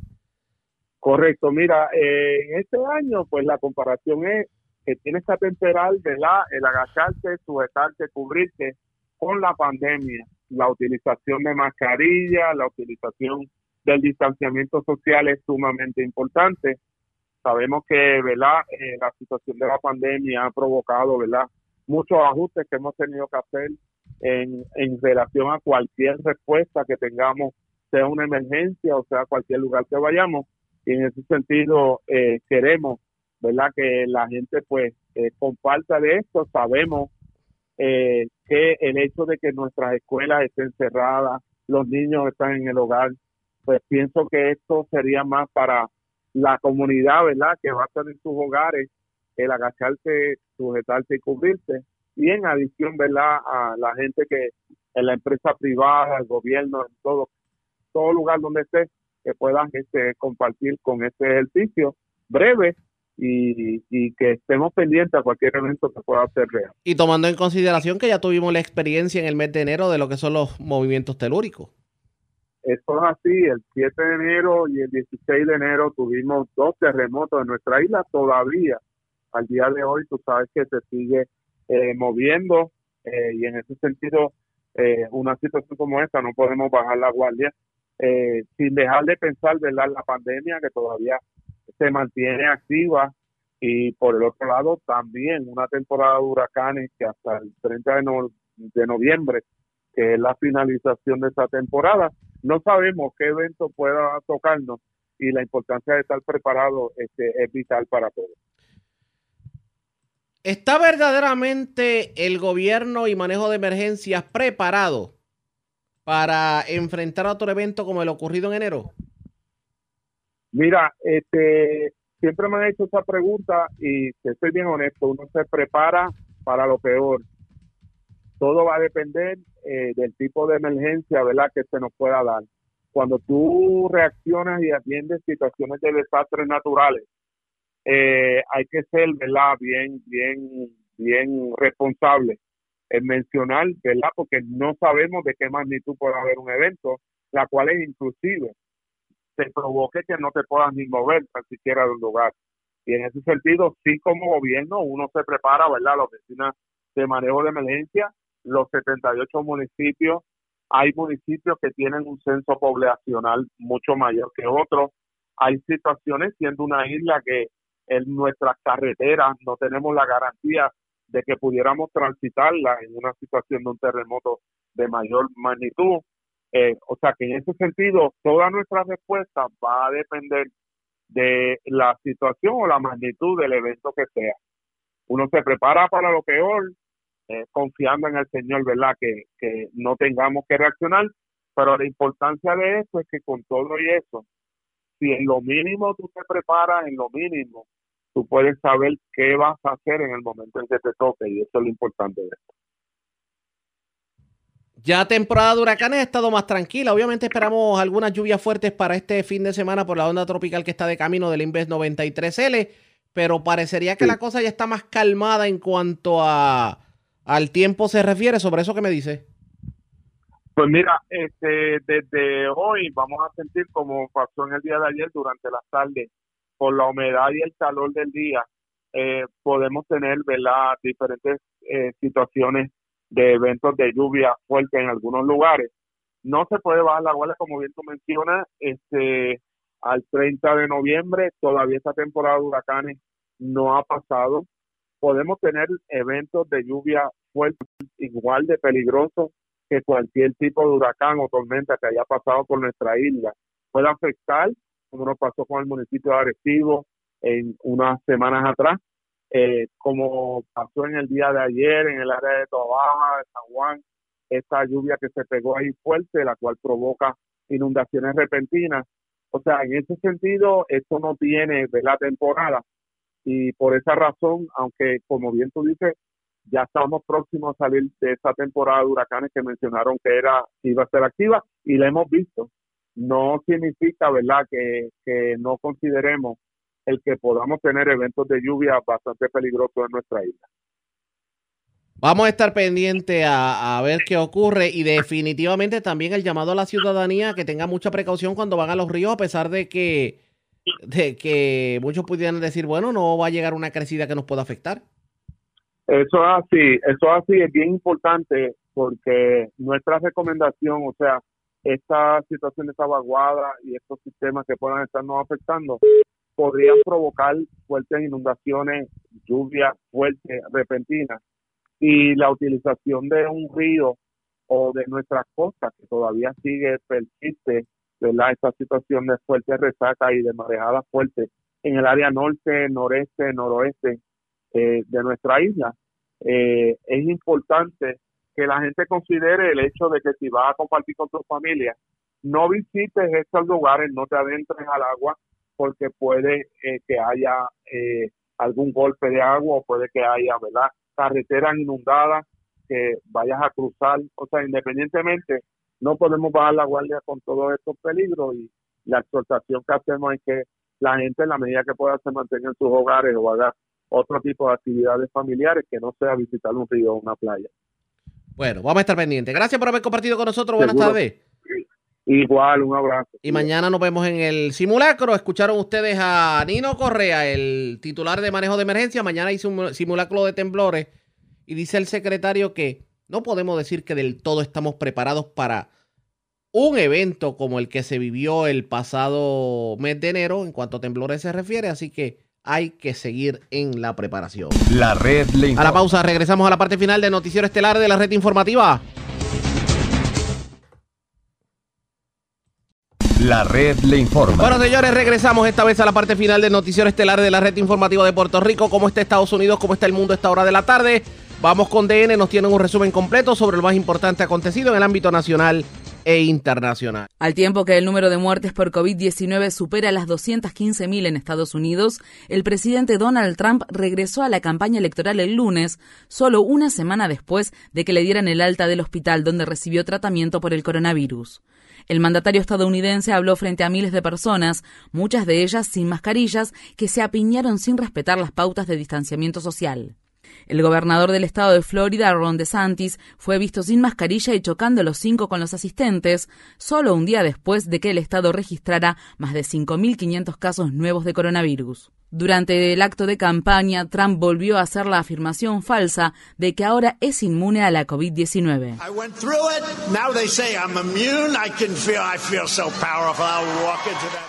Correcto, mira, eh, en este año pues la comparación es que tienes que atemperar, ¿verdad? El agacharte, sujetarte, cubrirte con la pandemia, la utilización de mascarilla, la utilización del distanciamiento social es sumamente importante. Sabemos que, ¿verdad? Eh, la situación de la pandemia ha provocado, ¿verdad? Muchos ajustes que hemos tenido que hacer en, relación a cualquier respuesta que tengamos, sea una emergencia o sea cualquier lugar que vayamos y en ese sentido eh, queremos, ¿verdad? Que la gente pues eh, comparta de esto. Sabemos eh, que el hecho de que nuestras escuelas estén cerradas, los niños están en el hogar, pues pienso que esto sería más para la comunidad, ¿verdad? Que va a estar en sus hogares, el agacharse, sujetarse y cubrirse. Y en adición, ¿verdad? A la gente que en la empresa privada, el gobierno, en todo, todo lugar donde esté, que puedan este, compartir con este ejercicio breve y, que estemos pendientes a cualquier evento que pueda ser real. Y tomando en consideración que ya tuvimos la experiencia en el mes de enero de lo que son los movimientos telúricos. Eso es así, el 7 de enero y el 16 de enero tuvimos dos terremotos en nuestra isla todavía. Al día de hoy tú sabes que se sigue eh, moviendo eh, y en ese sentido eh, una situación como esta no podemos bajar la guardia eh, sin dejar de pensar, ¿verdad?, la pandemia que todavía se mantiene activa y por el otro lado también una temporada de huracanes que hasta el 30 de, noviembre, que es la finalización de esa temporada, no sabemos qué evento pueda tocarnos y la importancia de estar preparado este, es vital para todos. ¿Está verdaderamente el gobierno y manejo de emergencias preparado para enfrentar otro evento como el ocurrido en enero? Mira, este, siempre me han hecho esa pregunta y estoy bien honesto, uno se prepara para lo peor. Todo va a depender eh, del tipo de emergencia, ¿verdad?, que se nos pueda dar. Cuando tú reaccionas y atiendes situaciones de desastres naturales, eh, hay que ser, ¿verdad?, bien, bien, bien responsable en mencionar, ¿verdad? Porque no sabemos de qué magnitud puede haber un evento, la cual es inclusive te provoque que no te puedas ni mover tan siquiera de un lugar. Y en ese sentido, sí como gobierno, uno se prepara, ¿verdad? La oficina de manejo de emergencia, los 78 municipios, hay municipios que tienen un censo poblacional mucho mayor que otros. Hay situaciones, siendo una isla que en nuestras carreteras no tenemos la garantía de que pudiéramos transitarla en una situación de un terremoto de mayor magnitud. Eh, o sea que en ese sentido, toda nuestra respuesta va a depender de la situación o la magnitud del evento que sea. Uno se prepara para lo peor, eh, confiando en el Señor, ¿verdad? Que, que no tengamos que reaccionar, pero la importancia de eso es que con todo y eso, si en lo mínimo tú te preparas, en lo mínimo, tú puedes saber qué vas a hacer en el momento en que te toque y eso es lo importante de esto. Ya temporada de huracanes ha estado más tranquila. Obviamente esperamos algunas lluvias fuertes para este fin de semana por la onda tropical que está de camino del Inves 93L, pero parecería que la cosa ya está más calmada en cuanto a al tiempo se refiere. Sobre eso que me dice. Pues mira, este, desde hoy vamos a sentir como pasó en el día de ayer durante la tarde por la humedad y el calor del día, eh, podemos tener ¿verdad? diferentes eh, situaciones de eventos de lluvia fuerte en algunos lugares. No se puede bajar la guardia, como bien tú mencionas, este, al 30 de noviembre, todavía esta temporada de huracanes no ha pasado. Podemos tener eventos de lluvia fuerte igual de peligrosos que cualquier tipo de huracán o tormenta que haya pasado por nuestra isla. Puede afectar como nos pasó con el municipio de Arecibo en unas semanas atrás, eh, como pasó en el día de ayer en el área de Tobaja, de San Juan, esta lluvia que se pegó ahí fuerte, la cual provoca inundaciones repentinas, O sea, en ese sentido, esto no tiene de la temporada y por esa razón, aunque como bien tú dices, ya estamos próximos a salir de esa temporada de huracanes que mencionaron que era iba a ser activa y la hemos visto. No significa, ¿verdad?, que, que no consideremos el que podamos tener eventos de lluvia bastante peligrosos en nuestra isla. Vamos a estar pendientes a, a, ver qué ocurre y definitivamente también el llamado a la ciudadanía que tenga mucha precaución cuando van a los ríos, a pesar de que, de que muchos pudieran decir, bueno, no va a llegar una crecida que nos pueda afectar. Eso es así, eso es así, es bien importante porque nuestra recomendación, o sea, esta situación de salvaguarda y estos sistemas que puedan estarnos afectando podrían provocar fuertes inundaciones, lluvias fuertes, repentinas y la utilización de un río o de nuestras costas que todavía sigue persiste ¿verdad? esta situación de fuertes resaca y de marejadas fuertes en el área norte, noreste, noroeste eh, de nuestra isla. Eh, es importante que la gente considere el hecho de que si vas a compartir con tu familia, no visites estos lugares, no te adentres al agua, porque puede eh, que haya eh, algún golpe de agua o puede que haya, ¿verdad? Carreteras inundadas que vayas a cruzar. O sea, independientemente, no podemos bajar la guardia con todos estos peligros y la exhortación que hacemos es que la gente, en la medida que pueda, se mantenga en sus hogares o haga otro tipo de actividades familiares que no sea visitar un río o una playa. Bueno, vamos a estar pendientes. Gracias por haber compartido con nosotros. Buenas tardes. Igual, un abrazo. Y mañana nos vemos en el simulacro. Escucharon ustedes a Nino Correa, el titular de manejo de emergencia. Mañana hizo un simulacro de temblores. Y dice el secretario que no podemos decir que del todo estamos preparados para un evento como el que se vivió el pasado mes de enero en cuanto a temblores se refiere. Así que hay que seguir en la preparación. La red le A la pausa, regresamos a la parte final del noticiero estelar de la red informativa. La red le informa. Bueno, señores, regresamos esta vez a la parte final del noticiero estelar de la red informativa de Puerto Rico. ¿Cómo está Estados Unidos? ¿Cómo está el mundo a esta hora de la tarde? Vamos con DN, nos tienen un resumen completo sobre lo más importante acontecido en el ámbito nacional e internacional. Al tiempo que el número de muertes por COVID-19 supera las 215.000 en Estados Unidos, el presidente Donald Trump regresó a la campaña electoral el lunes, solo una semana después de que le dieran el alta del hospital donde recibió tratamiento por el coronavirus. El mandatario estadounidense habló frente a miles de personas, muchas de ellas sin mascarillas, que se apiñaron sin respetar las pautas de distanciamiento social. El gobernador del estado de Florida, Ron DeSantis, fue visto sin mascarilla y chocando los cinco con los asistentes, solo un día después de que el estado registrara más de 5.500 casos nuevos de coronavirus. Durante el acto de campaña, Trump volvió a hacer la afirmación falsa de que ahora es inmune a la COVID-19.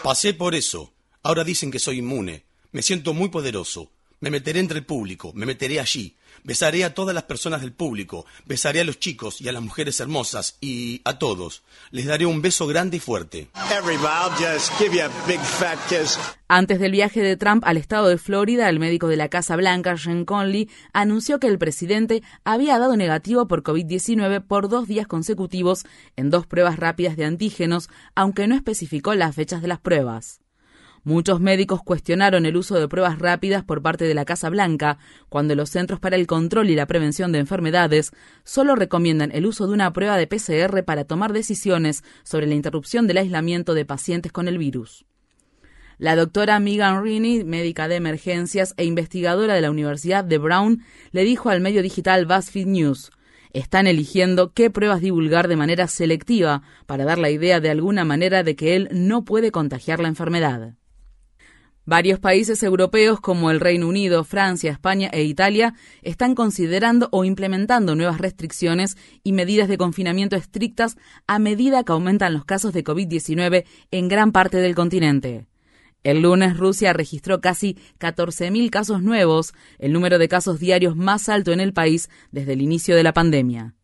Pasé por eso. Ahora dicen que soy inmune. Me siento muy poderoso. Me meteré entre el público, me meteré allí. Besaré a todas las personas del público, besaré a los chicos y a las mujeres hermosas y a todos. Les daré un beso grande y fuerte. Antes del viaje de Trump al estado de Florida, el médico de la Casa Blanca, Sean Conley, anunció que el presidente había dado negativo por COVID-19 por dos días consecutivos en dos pruebas rápidas de antígenos, aunque no especificó las fechas de las pruebas. Muchos médicos cuestionaron el uso de pruebas rápidas por parte de la Casa Blanca, cuando los Centros para el Control y la Prevención de Enfermedades solo recomiendan el uso de una prueba de PCR para tomar decisiones sobre la interrupción del aislamiento de pacientes con el virus. La doctora Megan Rini, médica de emergencias e investigadora de la Universidad de Brown, le dijo al medio digital BuzzFeed News, están eligiendo qué pruebas divulgar de manera selectiva para dar la idea de alguna manera de que él no puede contagiar la enfermedad. Varios países europeos como el Reino Unido, Francia, España e Italia están considerando o implementando nuevas restricciones y medidas de confinamiento estrictas a medida que aumentan los casos de COVID-19 en gran parte del continente. El lunes Rusia registró casi 14.000 casos nuevos, el número de casos diarios más alto en el país desde el inicio de la pandemia.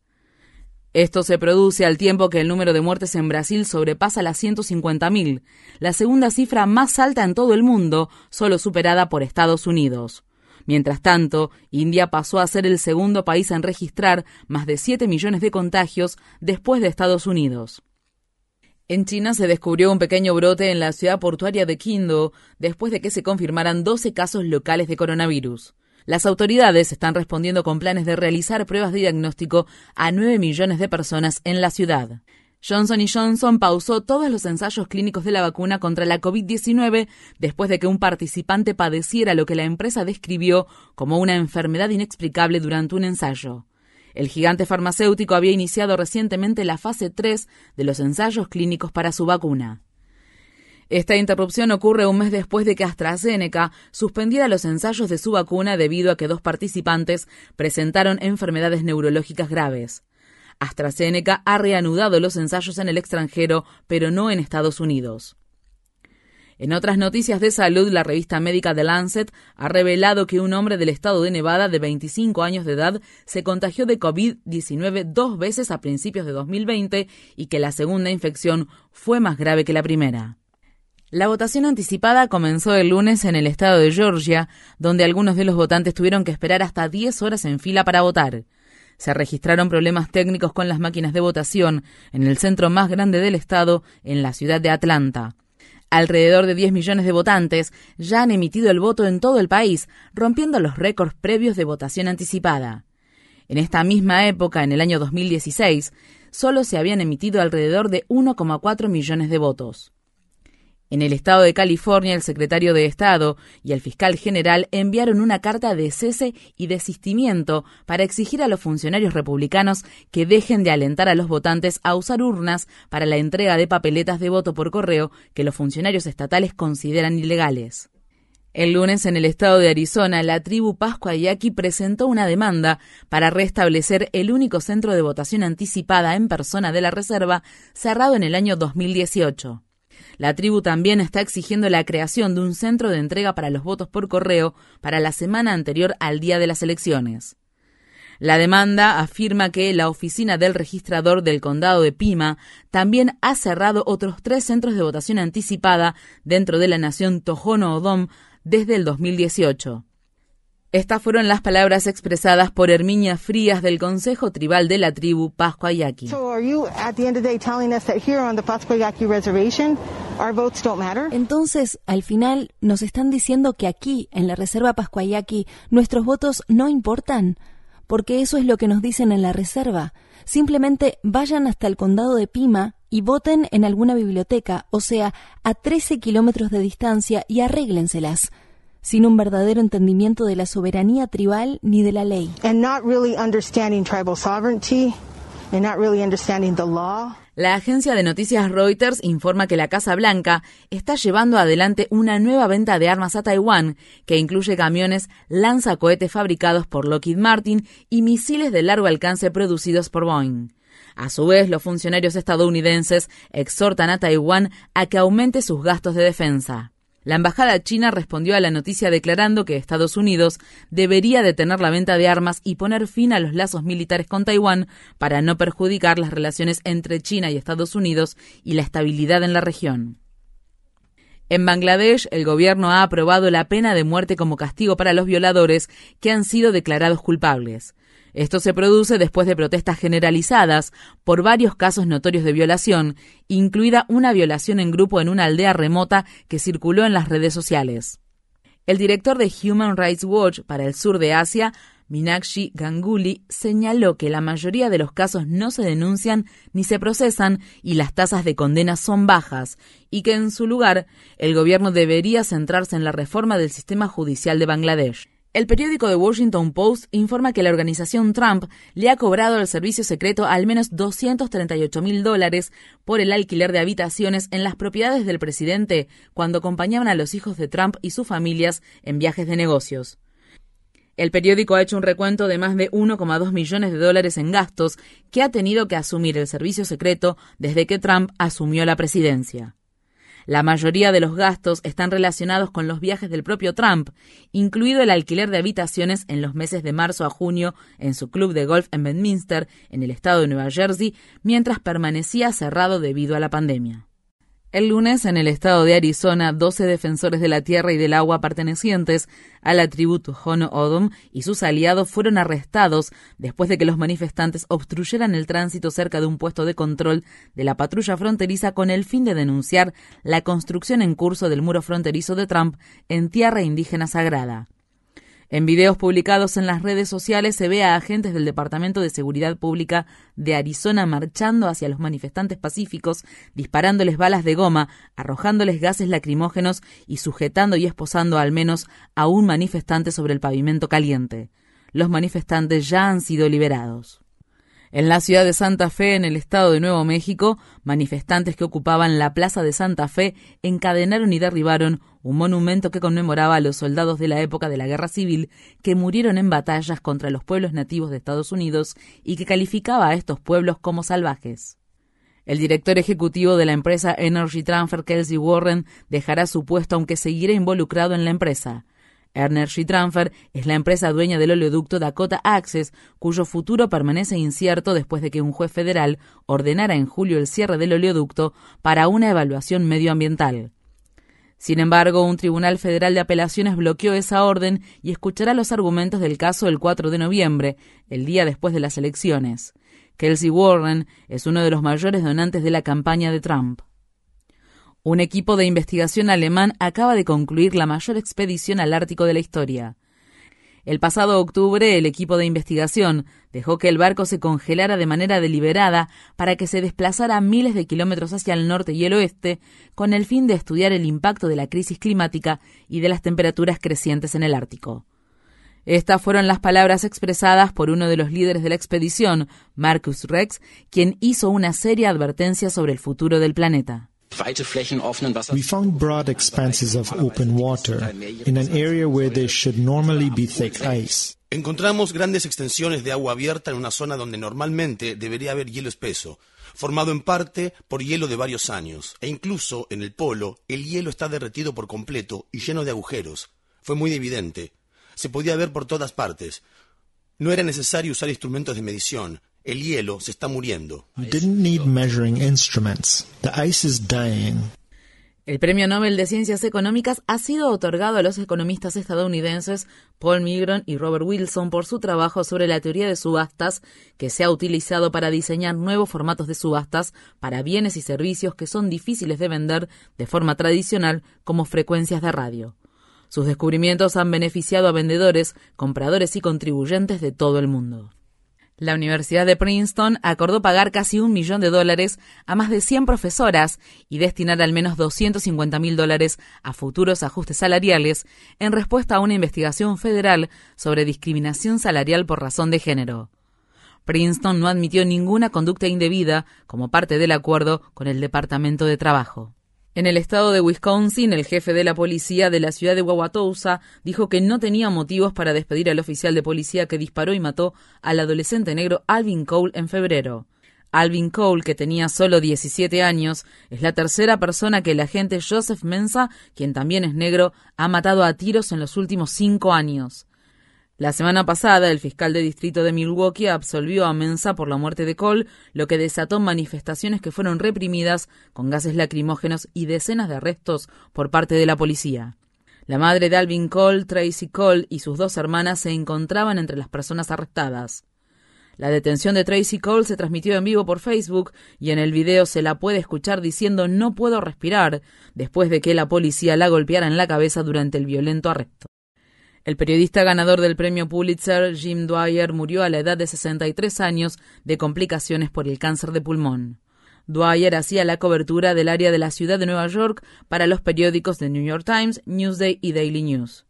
Esto se produce al tiempo que el número de muertes en Brasil sobrepasa las 150.000, la segunda cifra más alta en todo el mundo, solo superada por Estados Unidos. Mientras tanto, India pasó a ser el segundo país en registrar más de 7 millones de contagios después de Estados Unidos. En China se descubrió un pequeño brote en la ciudad portuaria de Qindo después de que se confirmaran 12 casos locales de coronavirus. Las autoridades están respondiendo con planes de realizar pruebas de diagnóstico a 9 millones de personas en la ciudad. Johnson Johnson pausó todos los ensayos clínicos de la vacuna contra la COVID-19 después de que un participante padeciera lo que la empresa describió como una enfermedad inexplicable durante un ensayo. El gigante farmacéutico había iniciado recientemente la fase 3 de los ensayos clínicos para su vacuna. Esta interrupción ocurre un mes después de que AstraZeneca suspendiera los ensayos de su vacuna debido a que dos participantes presentaron enfermedades neurológicas graves. AstraZeneca ha reanudado los ensayos en el extranjero, pero no en Estados Unidos. En otras noticias de salud, la revista médica The Lancet ha revelado que un hombre del estado de Nevada de 25 años de edad se contagió de COVID-19 dos veces a principios de 2020 y que la segunda infección fue más grave que la primera. La votación anticipada comenzó el lunes en el estado de Georgia, donde algunos de los votantes tuvieron que esperar hasta 10 horas en fila para votar. Se registraron problemas técnicos con las máquinas de votación en el centro más grande del estado, en la ciudad de Atlanta. Alrededor de 10 millones de votantes ya han emitido el voto en todo el país, rompiendo los récords previos de votación anticipada. En esta misma época, en el año 2016, solo se habían emitido alrededor de 1,4 millones de votos. En el estado de California, el secretario de Estado y el fiscal general enviaron una carta de cese y desistimiento para exigir a los funcionarios republicanos que dejen de alentar a los votantes a usar urnas para la entrega de papeletas de voto por correo que los funcionarios estatales consideran ilegales. El lunes en el estado de Arizona, la tribu Pascua Yaqui presentó una demanda para restablecer el único centro de votación anticipada en persona de la reserva cerrado en el año 2018. La tribu también está exigiendo la creación de un centro de entrega para los votos por correo para la semana anterior al día de las elecciones. La demanda afirma que la oficina del registrador del condado de Pima también ha cerrado otros tres centros de votación anticipada dentro de la nación Tohono O'odham desde el 2018. Estas fueron las palabras expresadas por Herminia Frías del Consejo Tribal de la tribu Pascua Yaqui. Entonces, al final, nos están diciendo que aquí, en la Reserva Pascua Yaqui, nuestros votos no importan, porque eso es lo que nos dicen en la reserva. Simplemente vayan hasta el condado de Pima y voten en alguna biblioteca, o sea, a 13 kilómetros de distancia y arréglenselas sin un verdadero entendimiento de la soberanía tribal ni de la ley. La agencia de noticias Reuters informa que la Casa Blanca está llevando adelante una nueva venta de armas a Taiwán que incluye camiones lanzacohetes fabricados por Lockheed Martin y misiles de largo alcance producidos por Boeing. A su vez, los funcionarios estadounidenses exhortan a Taiwán a que aumente sus gastos de defensa. La embajada china respondió a la noticia declarando que Estados Unidos debería detener la venta de armas y poner fin a los lazos militares con Taiwán para no perjudicar las relaciones entre China y Estados Unidos y la estabilidad en la región. En Bangladesh, el gobierno ha aprobado la pena de muerte como castigo para los violadores que han sido declarados culpables. Esto se produce después de protestas generalizadas por varios casos notorios de violación, incluida una violación en grupo en una aldea remota que circuló en las redes sociales. El director de Human Rights Watch para el sur de Asia, Minakshi Ganguly, señaló que la mayoría de los casos no se denuncian ni se procesan y las tasas de condena son bajas, y que en su lugar el gobierno debería centrarse en la reforma del sistema judicial de Bangladesh. El periódico The Washington Post informa que la organización Trump le ha cobrado al servicio secreto al menos 238 mil dólares por el alquiler de habitaciones en las propiedades del presidente cuando acompañaban a los hijos de Trump y sus familias en viajes de negocios. El periódico ha hecho un recuento de más de 1,2 millones de dólares en gastos que ha tenido que asumir el servicio secreto desde que Trump asumió la presidencia. La mayoría de los gastos están relacionados con los viajes del propio Trump, incluido el alquiler de habitaciones en los meses de marzo a junio en su club de golf en Bedminster, en el estado de Nueva Jersey, mientras permanecía cerrado debido a la pandemia. El lunes, en el estado de Arizona, 12 defensores de la tierra y del agua pertenecientes a la tribu Tohono O'odham y sus aliados fueron arrestados después de que los manifestantes obstruyeran el tránsito cerca de un puesto de control de la patrulla fronteriza con el fin de denunciar la construcción en curso del muro fronterizo de Trump en tierra indígena sagrada. En videos publicados en las redes sociales se ve a agentes del Departamento de Seguridad Pública de Arizona marchando hacia los manifestantes pacíficos, disparándoles balas de goma, arrojándoles gases lacrimógenos y sujetando y esposando al menos a un manifestante sobre el pavimento caliente. Los manifestantes ya han sido liberados. En la ciudad de Santa Fe, en el estado de Nuevo México, manifestantes que ocupaban la Plaza de Santa Fe encadenaron y derribaron un monumento que conmemoraba a los soldados de la época de la Guerra Civil que murieron en batallas contra los pueblos nativos de Estados Unidos y que calificaba a estos pueblos como salvajes. El director ejecutivo de la empresa Energy Transfer, Kelsey Warren, dejará su puesto aunque seguirá involucrado en la empresa. Energy Transfer es la empresa dueña del oleoducto Dakota Access, cuyo futuro permanece incierto después de que un juez federal ordenara en julio el cierre del oleoducto para una evaluación medioambiental. Sin embargo, un tribunal federal de apelaciones bloqueó esa orden y escuchará los argumentos del caso el 4 de noviembre, el día después de las elecciones. Kelsey Warren es uno de los mayores donantes de la campaña de Trump. Un equipo de investigación alemán acaba de concluir la mayor expedición al Ártico de la historia. El pasado octubre, el equipo de investigación dejó que el barco se congelara de manera deliberada para que se desplazara miles de kilómetros hacia el norte y el oeste, con el fin de estudiar el impacto de la crisis climática y de las temperaturas crecientes en el Ártico. Estas fueron las palabras expresadas por uno de los líderes de la expedición, Marcus Rex, quien hizo una seria advertencia sobre el futuro del planeta. We found broad expanses of open water in an area where there should normally be thick ice. Encontramos grandes extensiones de agua abierta en una zona donde normalmente debería haber hielo espeso, formado en parte por hielo de varios años, e incluso en el polo el hielo está derretido por completo y lleno de agujeros. Fue muy evidente. Se podía ver por todas partes. No era necesario usar instrumentos de medición. El hielo se está muriendo. El Premio Nobel de Ciencias Económicas ha sido otorgado a los economistas estadounidenses Paul Migron y Robert Wilson por su trabajo sobre la teoría de subastas que se ha utilizado para diseñar nuevos formatos de subastas para bienes y servicios que son difíciles de vender de forma tradicional como frecuencias de radio. Sus descubrimientos han beneficiado a vendedores, compradores y contribuyentes de todo el mundo. La Universidad de Princeton acordó pagar casi un millón de dólares a más de 100 profesoras y destinar al menos 250 mil dólares a futuros ajustes salariales en respuesta a una investigación federal sobre discriminación salarial por razón de género. Princeton no admitió ninguna conducta indebida como parte del acuerdo con el Departamento de Trabajo. En el estado de Wisconsin, el jefe de la policía de la ciudad de Wauwatosa dijo que no tenía motivos para despedir al oficial de policía que disparó y mató al adolescente negro Alvin Cole en febrero. Alvin Cole, que tenía solo 17 años, es la tercera persona que el agente Joseph Mensa, quien también es negro, ha matado a tiros en los últimos cinco años. La semana pasada, el fiscal de distrito de Milwaukee absolvió a Mensa por la muerte de Cole, lo que desató manifestaciones que fueron reprimidas con gases lacrimógenos y decenas de arrestos por parte de la policía. La madre de Alvin Cole, Tracy Cole, y sus dos hermanas se encontraban entre las personas arrestadas. La detención de Tracy Cole se transmitió en vivo por Facebook y en el video se la puede escuchar diciendo no puedo respirar después de que la policía la golpeara en la cabeza durante el violento arresto. El periodista ganador del premio Pulitzer, Jim Dwyer, murió a la edad de 63 años de complicaciones por el cáncer de pulmón. Dwyer hacía la cobertura del área de la ciudad de Nueva York para los periódicos The New York Times, Newsday y Daily News.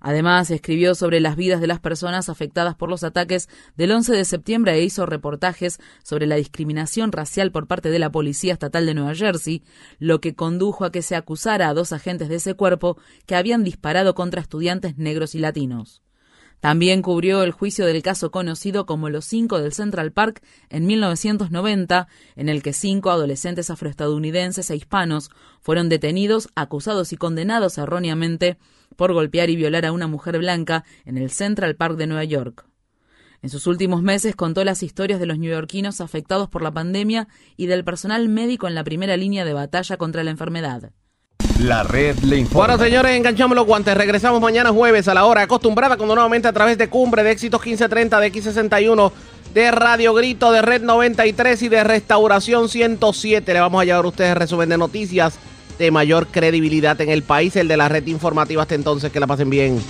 Además, escribió sobre las vidas de las personas afectadas por los ataques del 11 de septiembre e hizo reportajes sobre la discriminación racial por parte de la Policía Estatal de Nueva Jersey, lo que condujo a que se acusara a dos agentes de ese cuerpo que habían disparado contra estudiantes negros y latinos. También cubrió el juicio del caso conocido como Los Cinco del Central Park en 1990, en el que cinco adolescentes afroestadounidenses e hispanos fueron detenidos, acusados y condenados erróneamente por golpear y violar a una mujer blanca en el Central Park de Nueva York. En sus últimos meses contó las historias de los neoyorquinos afectados por la pandemia y del personal médico en la primera línea de batalla contra la enfermedad. La red le informa. Bueno, señores, enganchamos los guantes. Regresamos mañana jueves a la hora acostumbrada, cuando nuevamente a través de Cumbre, de Éxitos 1530, de X61, de Radio Grito, de Red 93 y de Restauración 107. Le vamos a llevar a ustedes resumen de noticias de mayor credibilidad en el país, el de la red informativa. Hasta entonces, que la pasen bien.